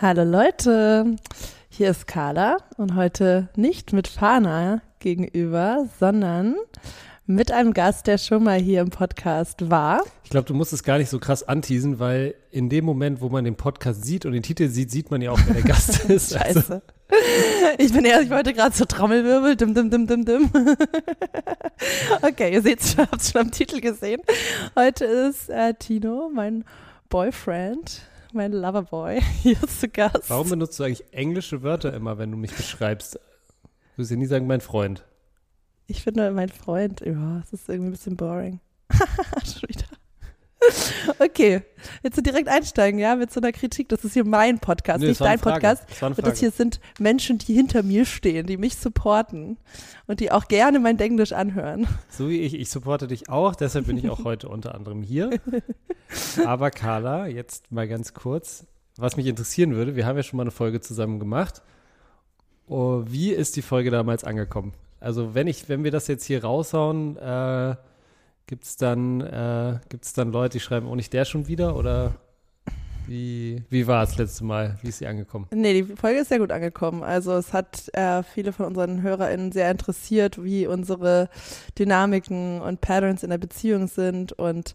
Hallo Leute, hier ist Carla und heute nicht mit Fana gegenüber, sondern mit einem Gast, der schon mal hier im Podcast war. Ich glaube, du musst es gar nicht so krass anteasen, weil in dem Moment, wo man den Podcast sieht und den Titel sieht, sieht man ja auch, wer der Gast ist. Scheiße. Also. Ich bin eher, ich wollte gerade so Trommelwirbel, dim, dim, dim, dim, dim. Okay, ihr seht es, habt es schon am Titel gesehen. Heute ist äh, Tino, mein Boyfriend, mein Loverboy, hier zu Gast. Warum benutzt du eigentlich englische Wörter immer, wenn du mich beschreibst? Du wirst ja nie sagen, mein Freund. Ich finde, mein Freund, ja, es ist irgendwie ein bisschen boring. Schon wieder. Okay, jetzt so direkt einsteigen, ja, mit so einer Kritik. Das ist hier mein Podcast, nee, nicht dein Podcast. Das und das hier sind Menschen, die hinter mir stehen, die mich supporten und die auch gerne mein Denglisch anhören. So wie ich, ich supporte dich auch, deshalb bin ich auch heute unter anderem hier. Aber Carla, jetzt mal ganz kurz, was mich interessieren würde, wir haben ja schon mal eine Folge zusammen gemacht. Oh, wie ist die Folge damals angekommen? Also wenn ich, wenn wir das jetzt hier raushauen, äh, gibt es dann, äh, dann Leute, die schreiben, oh nicht der schon wieder? Oder wie, wie war es letzte Mal? Wie ist sie angekommen? Nee, die Folge ist sehr gut angekommen. Also es hat äh, viele von unseren HörerInnen sehr interessiert, wie unsere Dynamiken und Patterns in der Beziehung sind und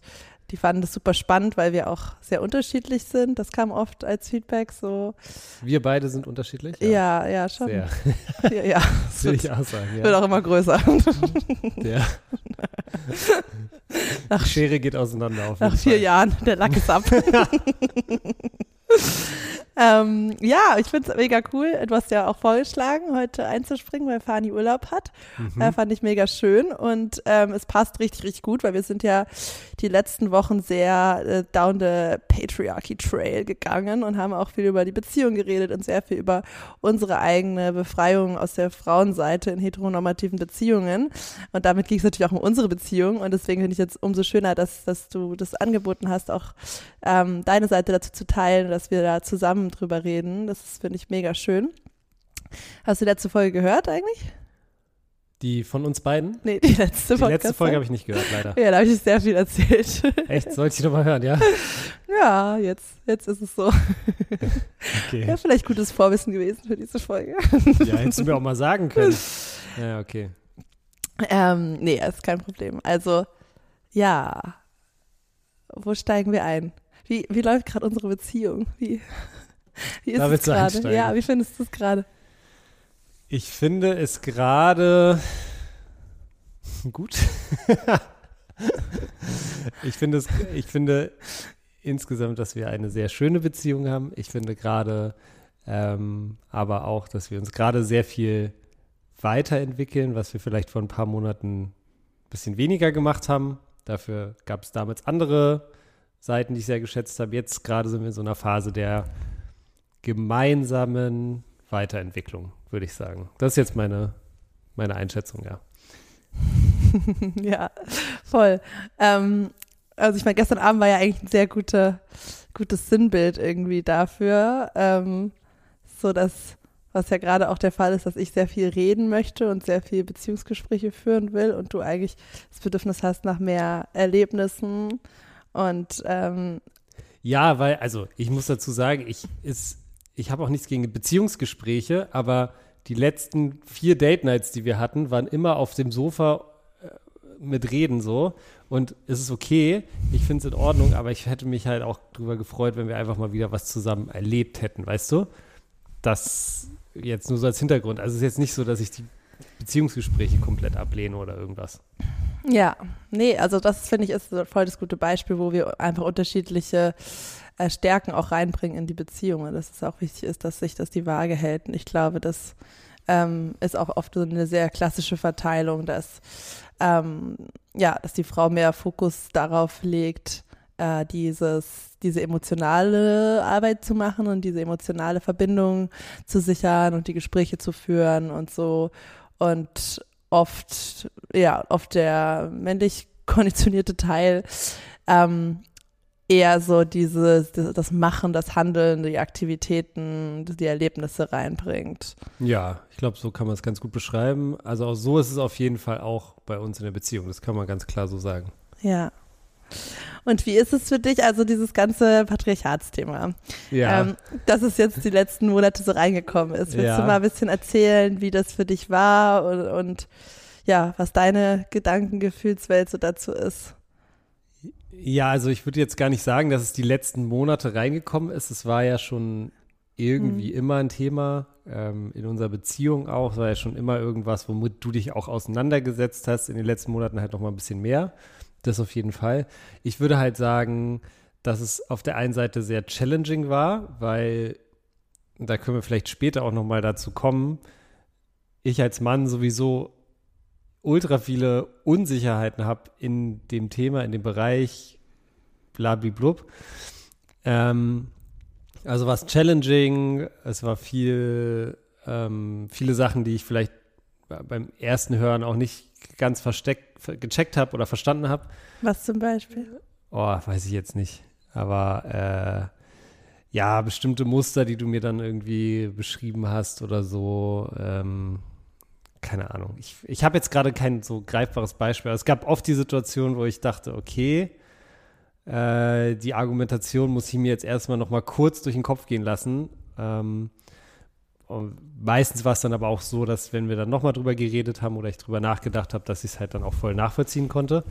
die fanden das super spannend, weil wir auch sehr unterschiedlich sind. Das kam oft als Feedback so. Wir beide sind unterschiedlich? Ja, ja, ja schon. Sehr. Ja, ja. das will ich auch sagen. Ja. Wird auch immer größer. Ja. Nach, Schere geht auseinander. Auf nach vier Fall. Jahren, der Lack ist ab. Ähm, ja, ich finde es mega cool. Du hast ja auch vorgeschlagen, heute einzuspringen, weil Fani Urlaub hat. Mhm. Äh, fand ich mega schön und ähm, es passt richtig, richtig gut, weil wir sind ja die letzten Wochen sehr äh, down the Patriarchy Trail gegangen und haben auch viel über die Beziehung geredet und sehr viel über unsere eigene Befreiung aus der Frauenseite in heteronormativen Beziehungen. Und damit ging es natürlich auch um unsere Beziehung und deswegen finde ich jetzt umso schöner, dass, dass du das angeboten hast, auch ähm, deine Seite dazu zu teilen, dass wir da zusammen drüber reden. Das finde ich mega schön. Hast du die letzte Folge gehört eigentlich? Die von uns beiden? Nee, die letzte Folge. Die letzte Folge habe ich nicht gehört, leider. Ja, da habe ich sehr viel erzählt. Echt? Sollte ich nochmal hören, ja? Ja, jetzt, jetzt ist es so. Okay. Ja, vielleicht gutes Vorwissen gewesen für diese Folge. Ja, hättest du mir auch mal sagen können. Ja, okay. Ähm, nee, ist kein Problem. Also, ja. Wo steigen wir ein? Wie, wie läuft gerade unsere Beziehung? Wie, wie ist da es gerade? Ja, wie findest du es gerade? Ich finde es gerade gut. ich finde es, ich finde insgesamt, dass wir eine sehr schöne Beziehung haben. Ich finde gerade ähm, aber auch, dass wir uns gerade sehr viel weiterentwickeln, was wir vielleicht vor ein paar Monaten ein bisschen weniger gemacht haben. Dafür gab es damals andere Seiten, die ich sehr geschätzt habe. Jetzt gerade sind wir in so einer Phase der gemeinsamen Weiterentwicklung, würde ich sagen. Das ist jetzt meine, meine Einschätzung, ja. ja, voll. Ähm, also ich meine, gestern Abend war ja eigentlich ein sehr gute, gutes Sinnbild irgendwie dafür, ähm, so dass was ja gerade auch der Fall ist, dass ich sehr viel reden möchte und sehr viel Beziehungsgespräche führen will und du eigentlich das Bedürfnis hast nach mehr Erlebnissen und ähm, ja, weil, also ich muss dazu sagen, ich ich habe auch nichts gegen Beziehungsgespräche, aber die letzten vier Date Nights, die wir hatten, waren immer auf dem Sofa äh, mit Reden so. Und es ist okay, ich finde es in Ordnung, aber ich hätte mich halt auch drüber gefreut, wenn wir einfach mal wieder was zusammen erlebt hätten, weißt du? Das jetzt nur so als Hintergrund. Also es ist jetzt nicht so, dass ich die Beziehungsgespräche komplett ablehne oder irgendwas. Ja, nee, also das finde ich ist voll das gute Beispiel, wo wir einfach unterschiedliche äh, Stärken auch reinbringen in die Beziehungen. Dass es auch wichtig ist, dass sich das die Waage hält. Und ich glaube, das ähm, ist auch oft so eine sehr klassische Verteilung, dass ähm, ja, dass die Frau mehr Fokus darauf legt, äh, dieses, diese emotionale Arbeit zu machen und diese emotionale Verbindung zu sichern und die Gespräche zu führen und so. Und oft, ja, oft der männlich konditionierte Teil ähm, eher so dieses, das Machen, das Handeln, die Aktivitäten, die Erlebnisse reinbringt. Ja, ich glaube, so kann man es ganz gut beschreiben. Also auch so ist es auf jeden Fall auch bei uns in der Beziehung. Das kann man ganz klar so sagen. Ja, Und wie ist es für dich, also dieses ganze Patriarchatsthema? Ja. Ähm, dass es jetzt die letzten Monate so reingekommen ist. Willst Ja. du mal ein bisschen erzählen, wie das für dich war und, und ja, was deine Gedankengefühlswelt so dazu ist? Ja, also ich würde jetzt gar nicht sagen, dass es die letzten Monate reingekommen ist. Es war ja schon irgendwie immer ein Thema ähm, in unserer Beziehung auch. Es war ja schon immer irgendwas, womit du dich auch auseinandergesetzt hast. In den letzten Monaten halt noch mal ein bisschen mehr. Das auf jeden Fall. Ich würde halt sagen, dass es auf der einen Seite sehr challenging war, weil da können wir vielleicht später auch noch mal dazu kommen. Ich als Mann sowieso ultra viele Unsicherheiten habe in dem Thema, in dem Bereich blablablub. Ähm, also war es challenging, es war viel, ähm, viele Sachen, die ich vielleicht beim ersten Hören auch nicht ganz versteckt, gecheckt habe oder verstanden habe. Was zum Beispiel? Oh, weiß ich jetzt nicht. Aber äh, ja, bestimmte Muster, die du mir dann irgendwie beschrieben hast oder so. Ähm, keine Ahnung. Ich, ich habe jetzt gerade kein so greifbares Beispiel. Es gab oft die Situation, wo ich dachte, okay, äh, die Argumentation muss ich mir jetzt erstmal noch mal kurz durch den Kopf gehen lassen. Ähm, meistens war es dann aber auch so, dass wenn wir dann noch mal drüber geredet haben oder ich drüber nachgedacht habe, dass ich es halt dann auch voll nachvollziehen konnte.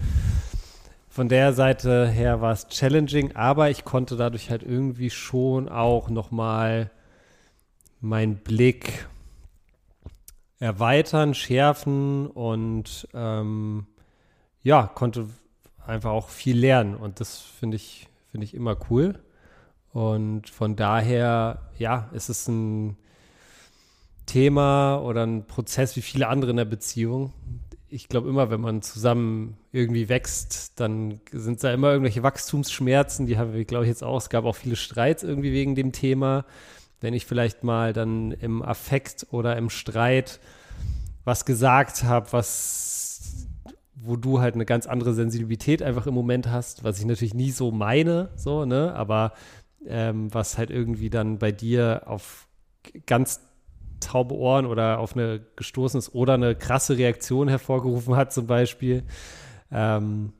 Von der Seite her war es challenging, aber ich konnte dadurch halt irgendwie schon auch noch mal meinen Blick erweitern, schärfen und ähm, ja, konnte einfach auch viel lernen und das finde ich, finde ich immer cool. Und von daher, ja, es ist ein Thema oder ein Prozess wie viele andere in der Beziehung. Ich glaube immer, wenn man zusammen irgendwie wächst, dann sind da immer irgendwelche Wachstumsschmerzen, die haben wir, glaube ich, jetzt auch. Es gab auch viele Streits irgendwie wegen dem Thema. Wenn ich vielleicht mal dann im Affekt oder im Streit was gesagt habe, was wo du halt eine ganz andere Sensibilität einfach im Moment hast, was ich natürlich nie so meine, so, ne, aber ähm, was halt irgendwie dann bei dir auf ganz taube Ohren oder auf eine gestoßen ist oder eine krasse Reaktion hervorgerufen hat, zum Beispiel. Ähm,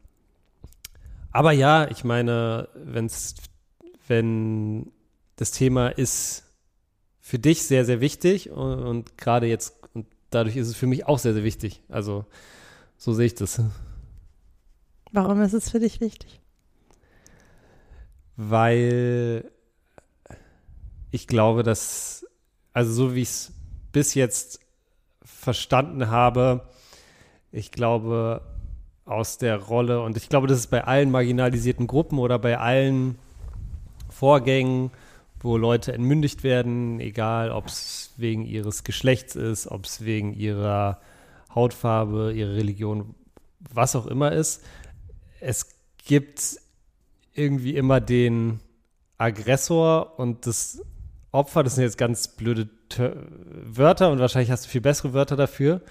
aber ja, ich meine, wenn's, wenn das Thema ist für dich sehr, sehr wichtig und, und gerade jetzt, und dadurch ist es für mich auch sehr, sehr wichtig. Also so sehe ich das. Warum ist es für dich wichtig? Weil ich glaube, dass, also so wie ich es bis jetzt verstanden habe, ich glaube, aus der Rolle, und ich glaube, das ist bei allen marginalisierten Gruppen oder bei allen Vorgängen, wo Leute entmündigt werden, egal ob es wegen ihres Geschlechts ist, ob es wegen ihrer Hautfarbe, ihrer Religion, was auch immer ist. Es gibt irgendwie immer den Aggressor und das Opfer, das sind jetzt ganz blöde Tö Wörter und wahrscheinlich hast du viel bessere Wörter dafür.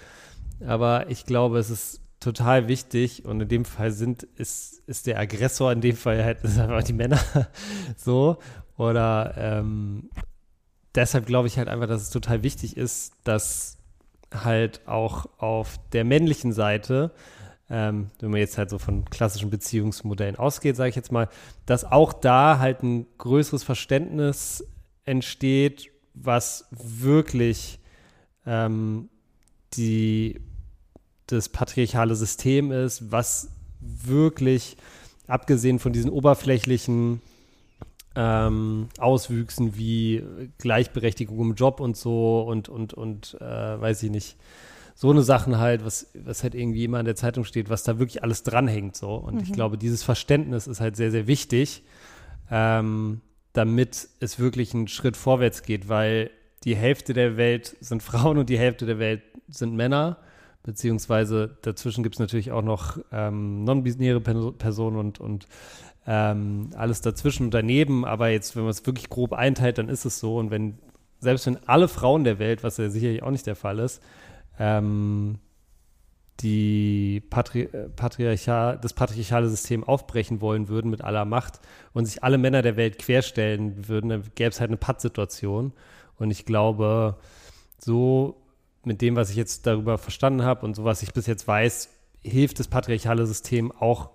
Aber ich glaube, es ist total wichtig und in dem Fall sind, ist, ist der Aggressor in dem Fall halt einfach die Männer so. Oder ähm, deshalb glaube ich halt einfach, dass es total wichtig ist, dass halt auch auf der männlichen Seite, ähm, wenn man jetzt halt so von klassischen Beziehungsmodellen ausgeht, sage ich jetzt mal, dass auch da halt ein größeres Verständnis entsteht, was wirklich ähm, die, das patriarchale System ist, was wirklich, abgesehen von diesen oberflächlichen ähm, Auswüchsen wie Gleichberechtigung im Job und so und, und, und äh, weiß ich nicht, so eine Sachen halt, was, was halt irgendwie immer in der Zeitung steht, was da wirklich alles dranhängt so. Und mhm. ich glaube, dieses Verständnis ist halt sehr, sehr wichtig, ähm, damit es wirklich einen Schritt vorwärts geht, weil die Hälfte der Welt sind Frauen und die Hälfte der Welt sind Männer, beziehungsweise dazwischen gibt es natürlich auch noch ähm, non-binäre Personen und, und ähm, alles dazwischen und daneben, aber jetzt, wenn man es wirklich grob einteilt, dann ist es so. Und wenn, selbst wenn alle Frauen der Welt, was ja sicherlich auch nicht der Fall ist, ähm, die Patri äh, Patriarchal, das patriarchale System aufbrechen wollen würden mit aller Macht und sich alle Männer der Welt querstellen würden, dann gäbe es halt eine Pattsituation. Und ich glaube, so mit dem, was ich jetzt darüber verstanden habe und so was ich bis jetzt weiß, hilft das patriarchale System auch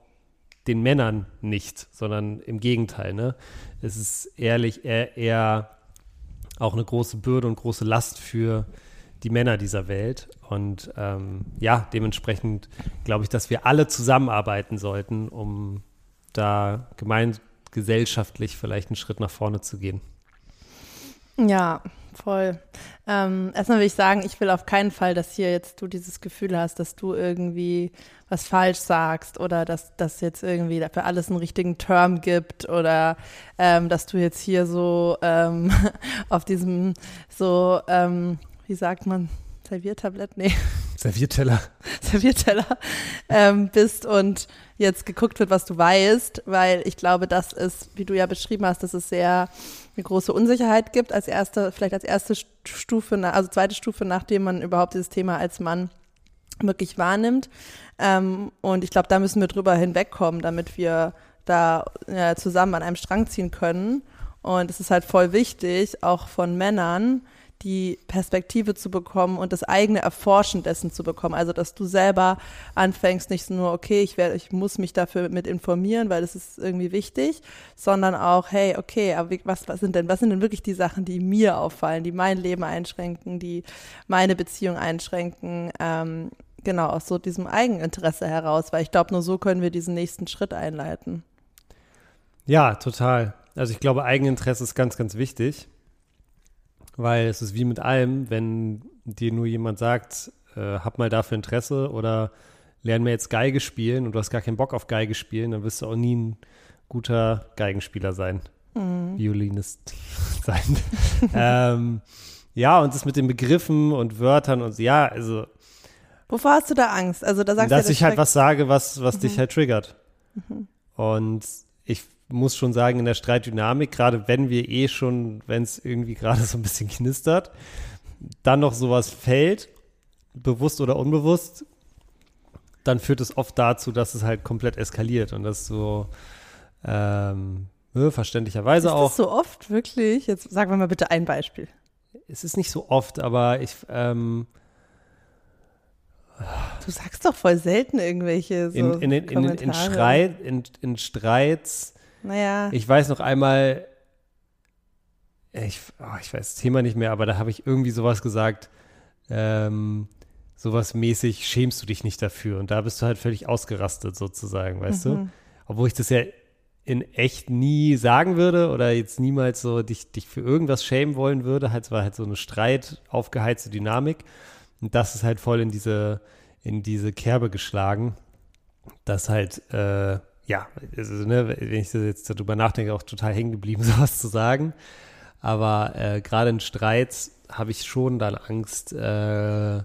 den Männern nicht, sondern im Gegenteil. Ne? Es ist ehrlich eher, eher auch eine große Bürde und große Last für die Männer dieser Welt. Und ähm, ja, dementsprechend glaube ich, dass wir alle zusammenarbeiten sollten, um da gemeingesellschaftlich vielleicht einen Schritt nach vorne zu gehen. Ja, voll. Ähm, erstmal will ich sagen, ich will auf keinen Fall, dass hier jetzt du dieses Gefühl hast, dass du irgendwie was falsch sagst oder dass das jetzt irgendwie für alles einen richtigen Term gibt oder ähm, dass du jetzt hier so ähm, auf diesem so, ähm, wie sagt man, Serviertablett? Nee. Servierteller. Servierteller ähm, bist und jetzt geguckt wird, was du weißt, weil ich glaube, das ist, wie du ja beschrieben hast, dass es sehr eine große Unsicherheit gibt als erste, vielleicht als erste Stufe, also zweite Stufe, nachdem man überhaupt dieses Thema als Mann wirklich wahrnimmt. Ähm, und ich glaube, da müssen wir drüber hinwegkommen, damit wir da zusammen an einem Strang ziehen können. Und es ist halt voll wichtig, auch von Männern, die Perspektive zu bekommen und das eigene Erforschen dessen zu bekommen. Also, dass du selber anfängst, nicht nur, okay, ich werde, ich muss mich dafür mit informieren, weil das ist irgendwie wichtig, sondern auch, hey, okay, aber was, was sind denn, was sind denn wirklich die Sachen, die mir auffallen, die mein Leben einschränken, die meine Beziehung einschränken, ähm, genau, aus so diesem Eigeninteresse heraus, weil ich glaube, nur so können wir diesen nächsten Schritt einleiten. Ja, total. Also ich glaube, Eigeninteresse ist ganz, ganz wichtig. Weil es ist wie mit allem, wenn dir nur jemand sagt, äh, hab mal dafür Interesse oder lern mir jetzt Geige spielen und du hast gar keinen Bock auf Geige spielen, dann wirst du auch nie ein guter Geigenspieler sein. Mhm. Violinist sein. ähm, ja, und das mit den Begriffen und Wörtern und ja, also. Wovor hast du da Angst? Also da sagst dass du, ich halt was sage, was, was mhm. dich halt triggert. Mhm. Und ich muss schon sagen, in der Streitdynamik, gerade wenn wir eh schon, wenn es irgendwie gerade so ein bisschen knistert, dann noch sowas fällt, bewusst oder unbewusst, dann führt es oft dazu, dass es halt komplett eskaliert und das so ähm, ne, verständlicherweise ist auch. Ist das so oft wirklich? Jetzt sagen wir mal bitte ein Beispiel. Es ist nicht so oft, aber ich. Ähm, du sagst doch voll selten irgendwelche so in, in, in, in, Streit, in, in Streits naja. Ich weiß noch einmal, ich, oh, ich weiß das Thema nicht mehr, aber da habe ich irgendwie sowas gesagt, ähm, sowas mäßig, schämst du dich nicht dafür? Und da bist du halt völlig ausgerastet sozusagen, weißt mhm. du? Obwohl ich das ja in echt nie sagen würde oder jetzt niemals so dich, dich für irgendwas schämen wollen würde. Halt, es war halt so eine Streit, aufgeheizte Dynamik. Und das ist halt voll in diese, in diese Kerbe geschlagen, dass halt, äh, ja, also, ne, wenn ich jetzt darüber nachdenke, auch total hängen geblieben, sowas zu sagen. Aber äh, gerade in Streits habe ich schon dann Angst, äh,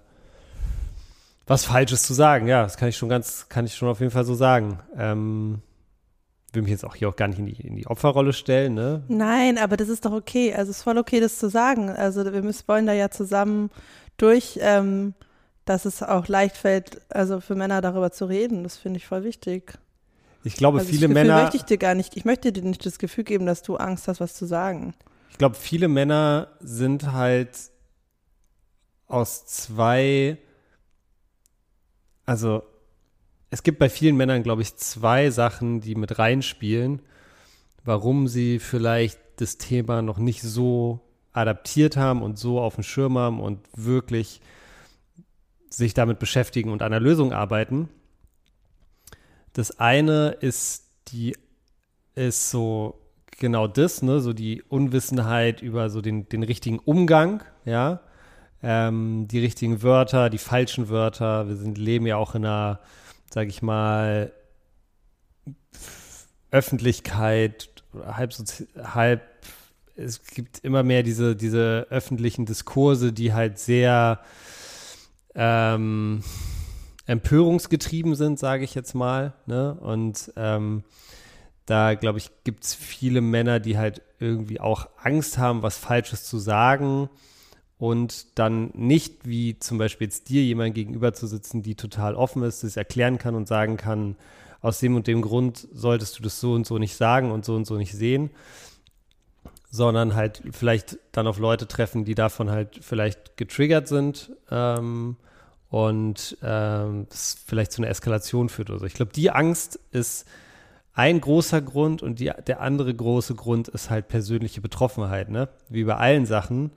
was Falsches zu sagen. Ja, das kann ich schon ganz, kann ich schon auf jeden Fall so sagen. Ähm, will mich jetzt auch hier auch gar nicht in die, in die Opferrolle stellen, ne? Nein, aber das ist doch okay. Also es ist voll okay, das zu sagen. Also wir müssen, wollen da ja zusammen durch, ähm, dass es auch leicht fällt, also für Männer darüber zu reden. Das finde ich voll wichtig. Ich glaube, also viele das Gefühl Männer. möchte ich dir gar nicht. Ich möchte dir nicht das Gefühl geben, dass du Angst hast, was zu sagen. Ich glaube, viele Männer sind halt aus zwei. Also, es gibt bei vielen Männern, glaube ich, zwei Sachen, die mit reinspielen, warum sie vielleicht das Thema noch nicht so adaptiert haben und so auf dem Schirm haben und wirklich sich damit beschäftigen und an einer Lösung arbeiten. Das eine ist die, ist so genau das, ne, so die Unwissenheit über so den, den richtigen Umgang, ja, ähm, die richtigen Wörter, die falschen Wörter. Wir sind, leben ja auch in einer, sag ich mal, Öffentlichkeit, halb, halb, es gibt immer mehr diese, diese öffentlichen Diskurse, die halt sehr, ähm, empörungsgetrieben sind, sage ich jetzt mal. Ne? Und ähm, da, glaube ich, gibt es viele Männer, die halt irgendwie auch Angst haben, was Falsches zu sagen und dann nicht, wie zum Beispiel jetzt dir jemand gegenüber zu sitzen, die total offen ist, das erklären kann und sagen kann, aus dem und dem Grund solltest du das so und so nicht sagen und so und so nicht sehen, sondern halt vielleicht dann auf Leute treffen, die davon halt vielleicht getriggert sind ähm, und ähm, das vielleicht zu einer Eskalation führt oder so. Ich glaube, die Angst ist ein großer Grund und die, der andere große Grund ist halt persönliche Betroffenheit, ne? Wie bei allen Sachen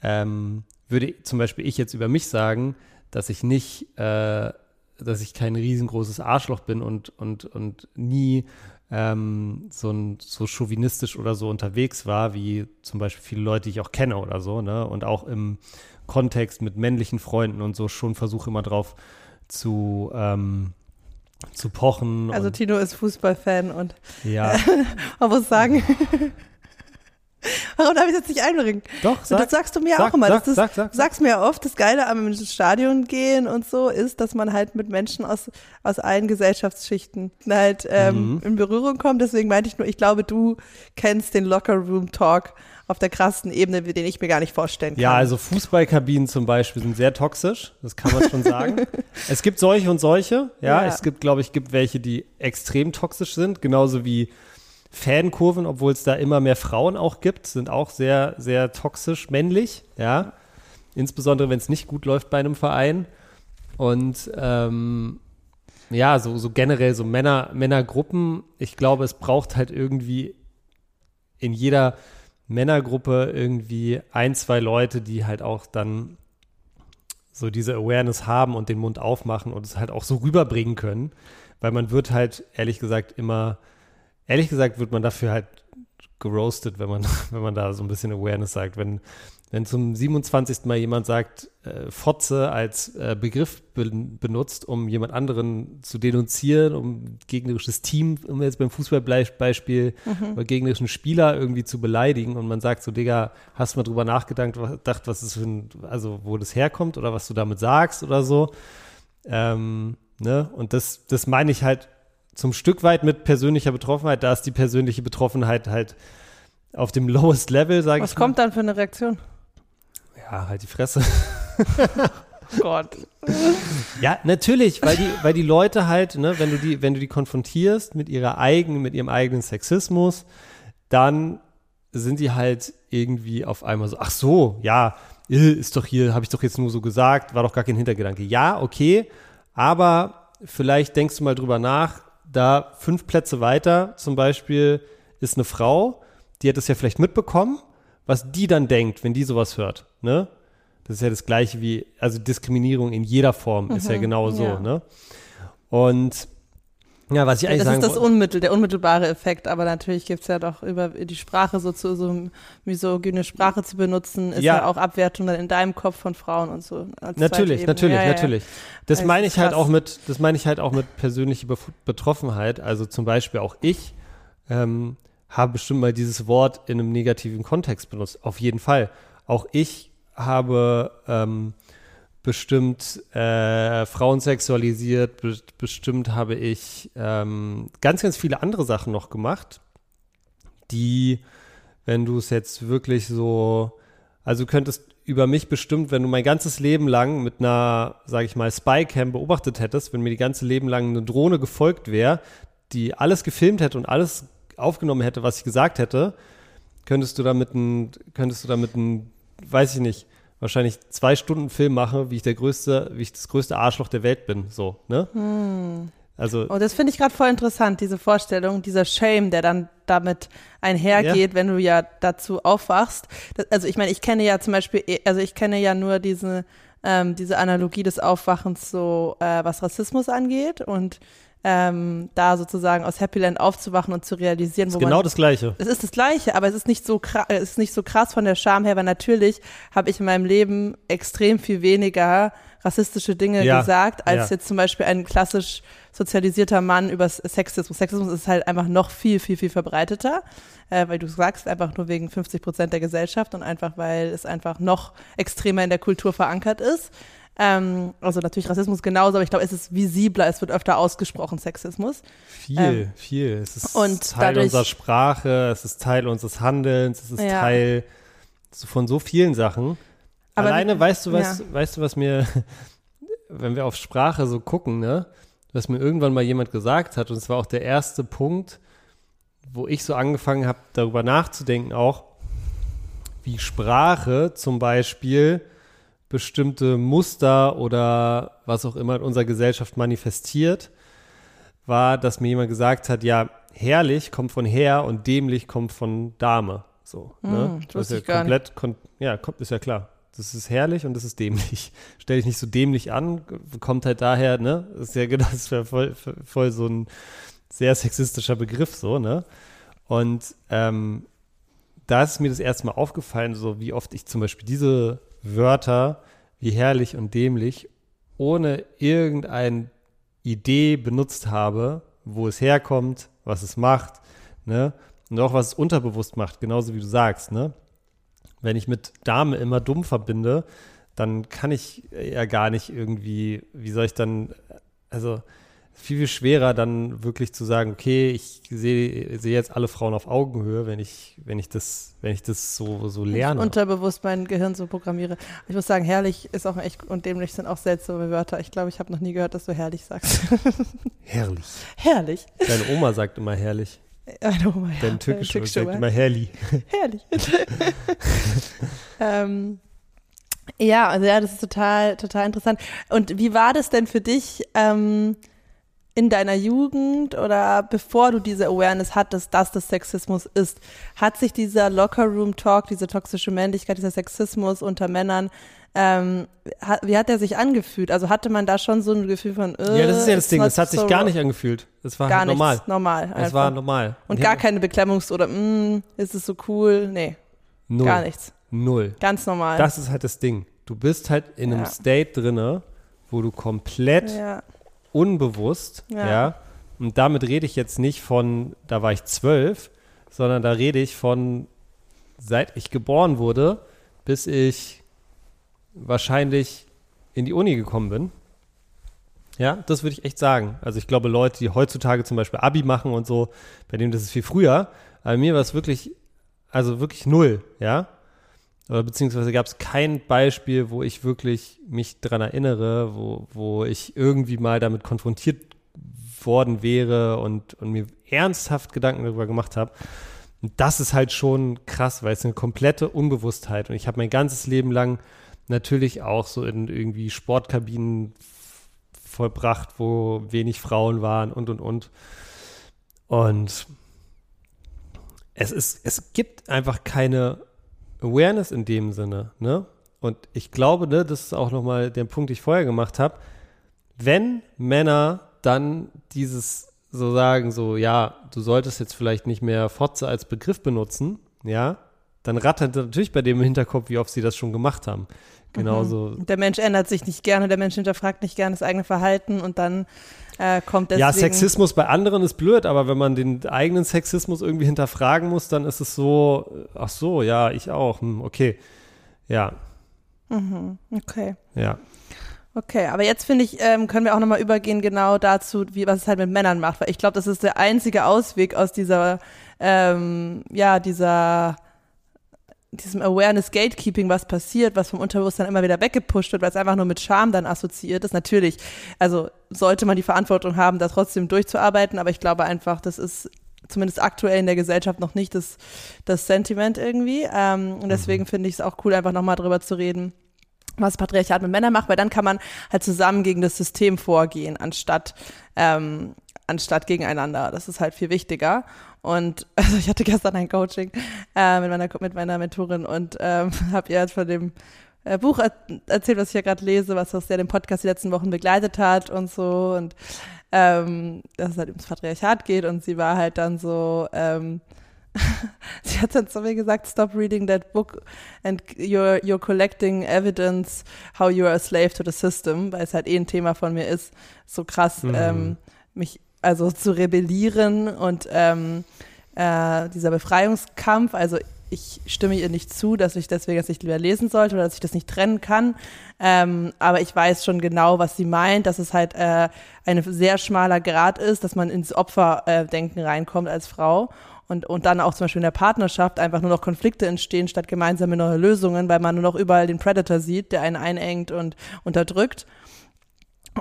ähm, würde zum Beispiel ich jetzt über mich sagen, dass ich nicht, äh, dass ich kein riesengroßes Arschloch bin und, und, und nie ähm, so, ein, so chauvinistisch oder so unterwegs war, wie zum Beispiel viele Leute, die ich auch kenne oder so, ne? Und auch im Kontext mit männlichen Freunden und so schon versuche immer drauf zu, ähm, zu pochen. Also Tino ist Fußballfan und ja. man muss sagen, Warum darf ich jetzt nicht einbringen? Doch, sag, Das sagst du mir sag, auch immer. Sag, das ist, sag, sag, sagst mir oft, das Geile am Stadion gehen und so ist, dass man halt mit Menschen aus, aus allen Gesellschaftsschichten halt ähm, Mhm. in Berührung kommt. Deswegen meinte ich nur, ich glaube, du kennst den Locker Room Talk auf der krassen Ebene, den ich mir gar nicht vorstellen kann. Ja, also Fußballkabinen zum Beispiel sind sehr toxisch, das kann man schon sagen. es gibt solche und solche, ja. Ja. Es gibt, glaube ich, gibt welche, die extrem toxisch sind, genauso wie Fankurven, obwohl es da immer mehr Frauen auch gibt, sind auch sehr, sehr toxisch männlich, ja. Insbesondere, wenn es nicht gut läuft bei einem Verein. Und ähm, ja, so, so generell so Männer, Männergruppen, ich glaube, es braucht halt irgendwie in jeder Männergruppe irgendwie ein, zwei Leute, die halt auch dann so diese Awareness haben und den Mund aufmachen und es halt auch so rüberbringen können, weil man wird halt ehrlich gesagt immer, ehrlich gesagt wird man dafür halt geroastet, wenn man, wenn man da so ein bisschen Awareness sagt. Wenn, wenn zum 27. Mal jemand sagt, äh, Fotze als äh, Begriff be benutzt, um jemand anderen zu denunzieren, um gegnerisches Team, um jetzt beim Fußballbeispiel, oder gegnerischen Spieler irgendwie zu beleidigen und man sagt so, Digga, hast du mal drüber nachgedacht, was, gedacht, was ist für ein, also wo das herkommt oder was du damit sagst oder so. Ähm, ne? Und das, das meine ich halt zum Stück weit mit persönlicher Betroffenheit. Da ist die persönliche Betroffenheit halt auf dem lowest Level, sage ich Was kommt dann für eine Reaktion? Ja, halt die Fresse. Oh Gott. Ja, natürlich, weil die, weil die Leute halt, ne, wenn du die, wenn du die konfrontierst mit ihrer eigenen, mit ihrem eigenen Sexismus, dann sind die halt irgendwie auf einmal so, ach so, ja, äh, ist doch hier, habe ich doch jetzt nur so gesagt, war doch gar kein Hintergedanke. Ja, okay, aber vielleicht denkst du mal drüber nach, da fünf Plätze weiter zum Beispiel ist eine Frau, die hat es ja vielleicht mitbekommen, was die dann denkt, wenn die sowas hört, ne? Das ist ja das gleiche wie, also Diskriminierung in jeder Form ist ja genau so, ja. ne? Und ja, was ich eigentlich Das sagen ist das Unmittel, der unmittelbare Effekt, aber natürlich gibt's ja doch über die Sprache so zu so misogyne Sprache zu benutzen, ist ja, Ja. auch Abwertung dann in deinem Kopf von Frauen und so. Natürlich, natürlich, ja, ja, natürlich. Das Das meine ich halt krass. auch mit, das meine ich halt auch mit persönlicher Bef- Betroffenheit. Also zum Beispiel auch ich ähm, habe bestimmt mal dieses Wort in einem negativen Kontext benutzt. Auf jeden Fall. Auch ich habe ähm, bestimmt äh, Frauen sexualisiert, be bestimmt habe ich ähm, ganz, ganz viele andere Sachen noch gemacht, die, wenn du es jetzt wirklich so, also du könntest über mich bestimmt, wenn du mein ganzes Leben lang mit einer, sage ich mal, Spycam beobachtet hättest, wenn mir die ganze Leben lang eine Drohne gefolgt wäre, die alles gefilmt hätte und alles aufgenommen hätte, was ich gesagt hätte, könntest du damit ein, könntest du damit ein, weiß ich nicht, wahrscheinlich zwei Stunden Film machen, wie ich der größte, wie ich das größte Arschloch der Welt bin, so, ne? Also, Und das finde ich gerade voll interessant, diese Vorstellung, dieser Shame, der dann damit einhergeht, wenn du ja dazu aufwachst. Das, also ich meine, ich kenne ja zum Beispiel, eh- also ich kenne ja nur diese, ähm, diese Analogie des Aufwachens so, äh, was Rassismus angeht und ähm, da sozusagen aus Happyland aufzuwachen und zu realisieren, wo ist genau man das Gleiche. es ist das Gleiche, aber es ist nicht so krass, es ist nicht so krass von der Scham her, weil natürlich habe ich in meinem Leben extrem viel weniger rassistische Dinge Ja, gesagt, als ja. jetzt zum Beispiel ein klassisch sozialisierter Mann über Sexismus. Sexismus ist halt einfach noch viel, viel, viel verbreiteter, äh, weil du sagst, einfach nur wegen 50 Prozent der Gesellschaft und einfach, weil es einfach noch extremer in der Kultur verankert ist. Ähm, also natürlich Rassismus genauso, aber ich glaube, es ist visibler, es wird öfter ausgesprochen, Sexismus. Viel, Ähm, viel. Es ist und Teil dadurch- unserer Sprache, es ist Teil unseres Handelns, es ist Ja. Teil von so vielen Sachen. Aber Alleine weißt du, was, ja. weißt du, was mir, wenn wir auf Sprache so gucken, ne, was mir irgendwann mal jemand gesagt hat, und es war auch der erste Punkt, wo ich so angefangen habe, darüber nachzudenken, auch wie Sprache zum Beispiel bestimmte Muster oder was auch immer in unserer Gesellschaft manifestiert, war, dass mir jemand gesagt hat, ja, herrlich kommt von Herr und dämlich kommt von Dame. So, Hm, ne? das ist ja komplett, kon ja, kommt, ist ja klar. Das ist herrlich und das ist dämlich. Stell dich nicht so dämlich an, kommt halt daher, ne? Das ist ja genau, das wäre voll, voll so ein sehr sexistischer Begriff, so, ne? Und ähm, da ist mir das erste Mal aufgefallen, so wie oft ich zum Beispiel diese Wörter wie herrlich und dämlich ohne irgendeine Idee benutzt habe, wo es herkommt, was es macht, ne? Und auch was es unterbewusst macht, genauso wie du sagst, ne? Wenn ich mit Dame immer dumm verbinde, dann kann ich ja gar nicht irgendwie, wie soll ich dann, also viel, viel schwerer dann wirklich zu sagen, okay, ich sehe sehe jetzt alle Frauen auf Augenhöhe, wenn ich, wenn ich das, wenn ich das so, so lerne. unterbewusst mein Gehirn so programmiere. Ich muss sagen, herrlich ist auch echt und dämlich sind auch seltsame Wörter. Ich glaube, ich habe noch nie gehört, dass du herrlich sagst. herrlich. herrlich. Deine Oma sagt immer herrlich. Meine Oma, ja. Dein türkischer türkische sagt Oma. immer herrlich. Herrlich. ähm, ja, also ja, das ist total, total interessant. Und wie war das denn für dich ähm, in deiner Jugend oder bevor du diese Awareness hattest, dass das Sexismus ist? Hat sich dieser Locker-Room-Talk, diese toxische Männlichkeit, dieser Sexismus unter Männern, ähm, hat, wie hat der sich angefühlt? Also hatte man da schon so ein Gefühl von, äh, Ja, das ist ja das Ding. Das hat sich so gar nicht angefühlt. Das war gar halt normal. nichts, normal. Es einfach. war normal. Und gar keine Beklemmungs- oder, mh, ist es so cool? Nee, Null. gar nichts. Null. Ganz normal. Das ist halt das Ding. Du bist halt in einem Ja. State drinne, wo du komplett ja. Unbewusst, ja. Ja. und damit rede ich jetzt nicht von, da war ich zwölf, sondern da rede ich von, seit ich geboren wurde, bis ich wahrscheinlich in die Uni gekommen bin. Ja, das würde ich echt sagen. Also ich glaube, Leute, die heutzutage zum Beispiel Abi machen und so, bei denen das ist viel früher, aber mir war es wirklich, also wirklich null, ja. Oder beziehungsweise gab es kein Beispiel, wo ich wirklich mich dran erinnere, wo, wo ich irgendwie mal damit konfrontiert worden wäre und, und mir ernsthaft Gedanken darüber gemacht habe. Und das ist halt schon krass, weil es eine komplette Unbewusstheit und ich habe mein ganzes Leben lang natürlich auch so in irgendwie Sportkabinen vollbracht, wo wenig Frauen waren und und und. Und es ist, es gibt einfach keine Awareness in dem Sinne, ne? Und ich glaube, ne, das ist auch nochmal der Punkt, den ich vorher gemacht habe. Wenn Männer dann dieses so sagen, so, ja, du solltest jetzt vielleicht nicht mehr Fotze als Begriff benutzen, ja, dann rattert natürlich bei dem im Hinterkopf, wie oft sie das schon gemacht haben. Genauso. Der Mensch ändert sich nicht gerne, der Mensch hinterfragt nicht gerne das eigene Verhalten und dann äh, kommt deswegen. Ja, Sexismus bei anderen ist blöd, aber wenn man den eigenen Sexismus irgendwie hinterfragen muss, dann ist es so, äh, ach so, ja, ich auch, hm, okay. Ja, Mhm, okay. ja. Okay, aber jetzt finde ich, ähm, können wir auch nochmal übergehen genau dazu, wie, was es halt mit Männern macht, weil ich glaube, das ist der einzige Ausweg aus dieser, ähm, ja, dieser, diesem Awareness Gatekeeping, was passiert, was vom Unterbewusstsein immer wieder weggepusht wird, weil es einfach nur mit Scham dann assoziiert ist. Natürlich, also sollte man die Verantwortung haben, da trotzdem durchzuarbeiten, aber ich glaube einfach, das ist zumindest aktuell in der Gesellschaft noch nicht das, das Sentiment irgendwie. Ähm, und deswegen finde ich es auch cool, einfach nochmal drüber zu reden, was Patriarchat mit Männern macht, weil dann kann man halt zusammen gegen das System vorgehen, anstatt, ähm, anstatt gegeneinander. Das ist halt viel wichtiger. Und also ich hatte gestern ein Coaching äh, mit, meiner, mit meiner Mentorin und ähm, habe ihr halt von dem äh, Buch er erzählt, was ich ja gerade lese, was das ja den Podcast die letzten Wochen begleitet hat und so. Und ähm, dass es halt ums Patriarchat geht und sie war halt dann so, ähm, sie hat dann zu mir gesagt, stop reading that book and you're, you're collecting evidence how you are a slave to the system, weil es halt eh ein Thema von mir ist, so krass, Mhm. ähm, mich also zu rebellieren und ähm, äh, dieser Befreiungskampf, also ich stimme ihr nicht zu, dass ich deswegen das nicht lieber lesen sollte oder dass ich das nicht trennen kann. Ähm, aber ich weiß schon genau, was sie meint, dass es halt äh, ein sehr schmaler Grad ist, dass man ins Opferdenken reinkommt als Frau. Und, und dann auch zum Beispiel in der Partnerschaft einfach nur noch Konflikte entstehen statt gemeinsame neue Lösungen, weil man nur noch überall den Predator sieht, der einen einengt und unterdrückt.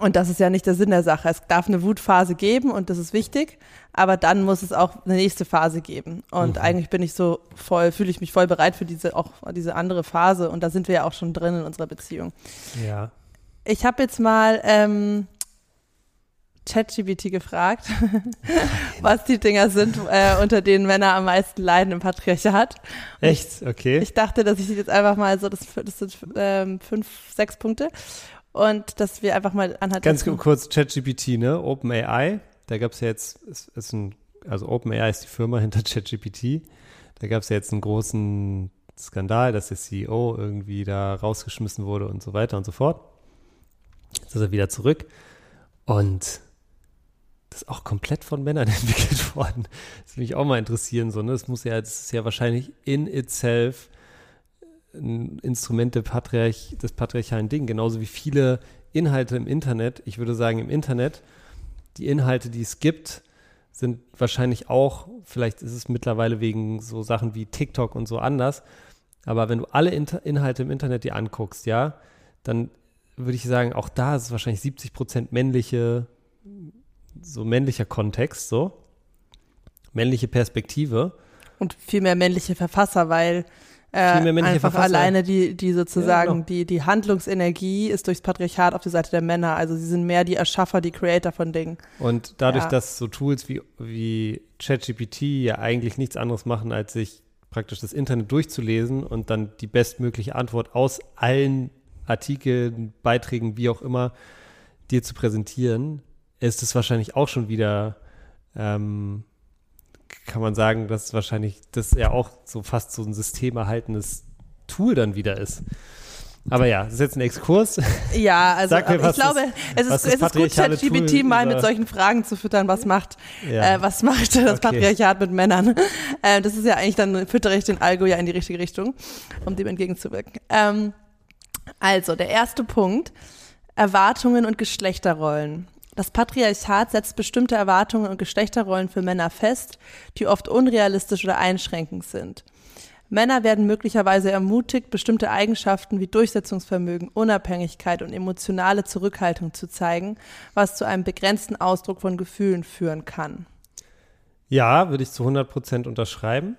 Und das ist ja nicht der Sinn der Sache. Es darf eine Wutphase geben und das ist wichtig, aber dann muss es auch eine nächste Phase geben. Und Mhm. eigentlich bin ich so voll, fühle ich mich voll bereit für diese auch diese andere Phase und da sind wir ja auch schon drin in unserer Beziehung. Ja. Ich habe jetzt mal ähm, ChatGPT gefragt, was die Dinger sind, äh, unter denen Männer am meisten leiden im Patriarchat. Echt? Okay. Ich dachte, dass ich jetzt einfach mal so, das, das sind ähm, fünf, sechs Punkte. Und dass wir einfach mal anhand Ganz kurz ChatGPT, ne? OpenAI. Da gab es ja jetzt, ist, ist ein, also OpenAI ist die Firma hinter ChatGPT. Da gab es ja jetzt einen großen Skandal, dass der CEO irgendwie da rausgeschmissen wurde und so weiter und so fort. Jetzt ist er wieder zurück. Und das ist auch komplett von Männern entwickelt worden. Das würde mich auch mal interessieren. So, ne? Das muss ja, das ist ja wahrscheinlich in itself ein Instrument Patriarch, des patriarchalen Ding, genauso wie viele Inhalte im Internet. Ich würde sagen, im Internet, die Inhalte, die es gibt, sind wahrscheinlich auch, vielleicht ist es mittlerweile wegen so Sachen wie TikTok und so anders, aber wenn du alle Inter Inhalte im Internet dir anguckst, ja, dann würde ich sagen, auch da ist es wahrscheinlich 70 Prozent männliche, so männlicher Kontext, so männliche Perspektive. Und viel mehr männliche Verfasser, weil äh, einfach Verfasser. alleine die, die sozusagen, ja, genau. die, die Handlungsenergie ist durchs Patriarchat auf die Seite der Männer. Also sie sind mehr die Erschaffer, die Creator von Dingen. Und dadurch, ja. dass so Tools wie, wie ChatGPT ja eigentlich nichts anderes machen, als sich praktisch das Internet durchzulesen und dann die bestmögliche Antwort aus allen Artikeln, Beiträgen, wie auch immer, dir zu präsentieren, ist es wahrscheinlich auch schon wieder, ähm, kann man sagen, dass wahrscheinlich das ja auch so fast so ein systemerhaltendes Tool dann wieder ist. Aber ja, das ist jetzt ein Exkurs. Ja, also mir, ich glaube, es ist, es ist gut, ChatGPT mal mit solchen Fragen zu füttern, was macht, ja. äh, was macht das okay. Patriarchat mit Männern? Äh, das ist ja eigentlich, dann füttere ich den Algo ja in die richtige Richtung, um dem entgegenzuwirken. Ähm, also, der erste Punkt, Erwartungen und Geschlechterrollen. Das Patriarchat setzt bestimmte Erwartungen und Geschlechterrollen für Männer fest, die oft unrealistisch oder einschränkend sind. Männer werden möglicherweise ermutigt, bestimmte Eigenschaften wie Durchsetzungsvermögen, Unabhängigkeit und emotionale Zurückhaltung zu zeigen, was zu einem begrenzten Ausdruck von Gefühlen führen kann. Ja, würde ich zu 100 Prozent unterschreiben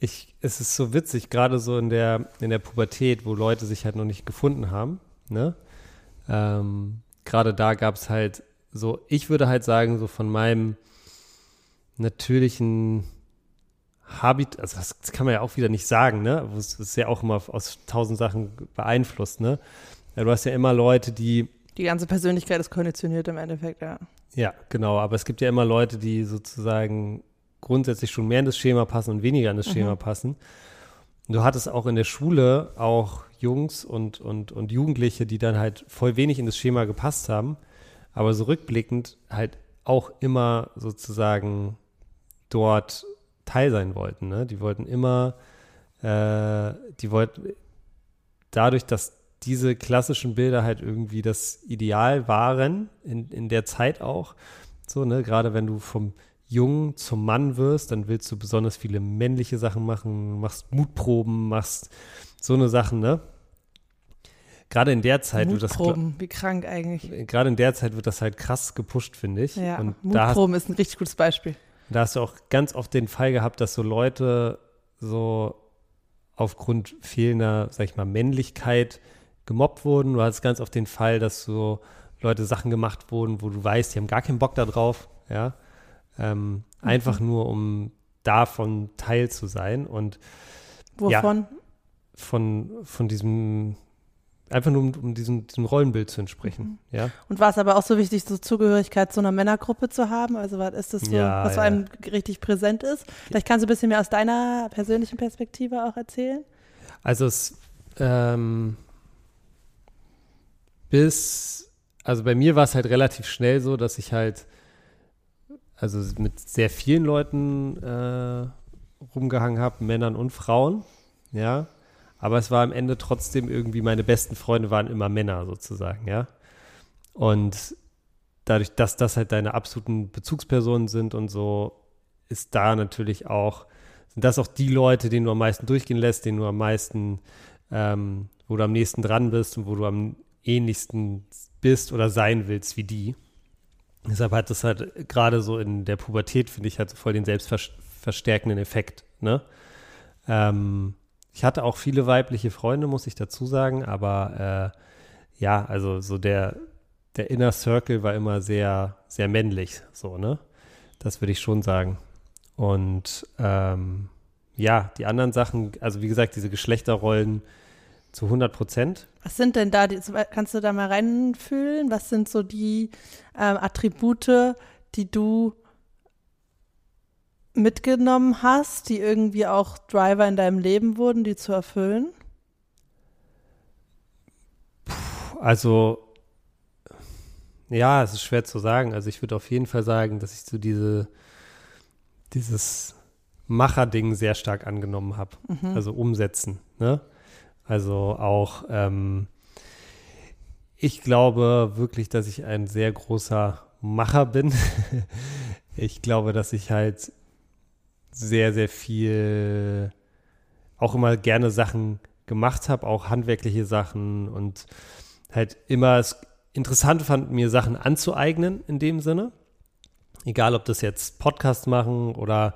ich, es ist so witzig, gerade so in der, in der Pubertät, wo Leute sich halt noch nicht gefunden haben, ne? Ähm, gerade da gab es halt so, ich würde halt sagen, so von meinem natürlichen Habit, also das, kann man ja auch wieder nicht sagen, ne? Es ist ja auch immer aus tausend Sachen beeinflusst, ne? Ja, du hast ja immer Leute, die. Die ganze Persönlichkeit ist konditioniert im Endeffekt, ja. Ja, genau, aber es gibt ja immer Leute, die sozusagen grundsätzlich schon mehr in das Schema passen und weniger in das mhm. Schema passen. Du hattest auch in der Schule auch Jungs und, und, und Jugendliche, die dann halt voll wenig in das Schema gepasst haben, aber so rückblickend halt auch immer sozusagen dort Teil sein wollten. Ne? Die wollten immer, äh, die wollten dadurch, dass diese klassischen Bilder halt irgendwie das Ideal waren, in, in der Zeit auch, so, ne, gerade wenn du vom jung zum Mann wirst, dann willst du besonders viele männliche Sachen machen, machst Mutproben, machst so eine Sachen, ne? Gerade in der Zeit wird das wie krank eigentlich. Gerade in der Zeit wird das halt krass gepusht, finde ich. Ja, und Mutproben hast, ist ein richtig gutes Beispiel. Da hast du auch ganz oft den Fall gehabt, dass so Leute so aufgrund fehlender, sag ich mal, Männlichkeit gemobbt wurden. Du hattest ganz oft den Fall, dass so Leute Sachen gemacht wurden, wo du weißt, die haben gar keinen Bock da drauf, ja. Ähm, mhm. Einfach nur, um davon Teil zu sein. Und Wovon? Ja, von, von diesem, einfach nur um, um diesem, diesem Rollenbild zu entsprechen. Mhm. Ja? Und war es aber auch so wichtig, so Zugehörigkeit zu einer Männergruppe zu haben? Also was ist das so, ja, was ja. einem richtig präsent ist? Vielleicht kannst du ein bisschen mehr aus deiner persönlichen Perspektive auch erzählen. Also es ähm, bis, also bei mir war es halt relativ schnell so, dass ich halt also mit sehr vielen Leuten äh, rumgehangen habe, Männern und Frauen, ja. Aber es war am Ende trotzdem irgendwie, meine besten Freunde waren immer Männer sozusagen, ja. Und dadurch, dass das halt deine absoluten Bezugspersonen sind und so, ist da natürlich auch, sind das auch die Leute, denen du am meisten durchgehen lässt, denen du am meisten, ähm, wo du am nächsten dran bist und wo du am ähnlichsten bist oder sein willst wie die. Deshalb hat das halt gerade so in der Pubertät, finde ich, halt so voll den selbstverstärkenden Effekt. Ne? Ähm, ich hatte auch viele weibliche Freunde, muss ich dazu sagen, aber äh, ja, also so der, der Inner Circle war immer sehr, sehr männlich, so, ne? Das würde ich schon sagen. Und ähm, ja, die anderen Sachen, also wie gesagt, diese Geschlechterrollen zu 100 Prozent. Was sind denn da, die, kannst du da mal reinfühlen? Was sind so die ähm, Attribute, die du mitgenommen hast, die irgendwie auch Driver in deinem Leben wurden, die zu erfüllen? Also, ja, es ist schwer zu sagen. Also ich würde auf jeden Fall sagen, dass ich so diese, dieses Macher-Ding sehr stark angenommen habe. Mhm. Also umsetzen. Ne? Also auch, ähm, ich glaube wirklich, dass ich ein sehr großer Macher bin. ich glaube, dass ich halt sehr, sehr viel auch immer gerne Sachen gemacht habe, auch handwerkliche Sachen und halt immer es interessant fand, mir Sachen anzueignen in dem Sinne. Egal, ob das jetzt Podcast machen oder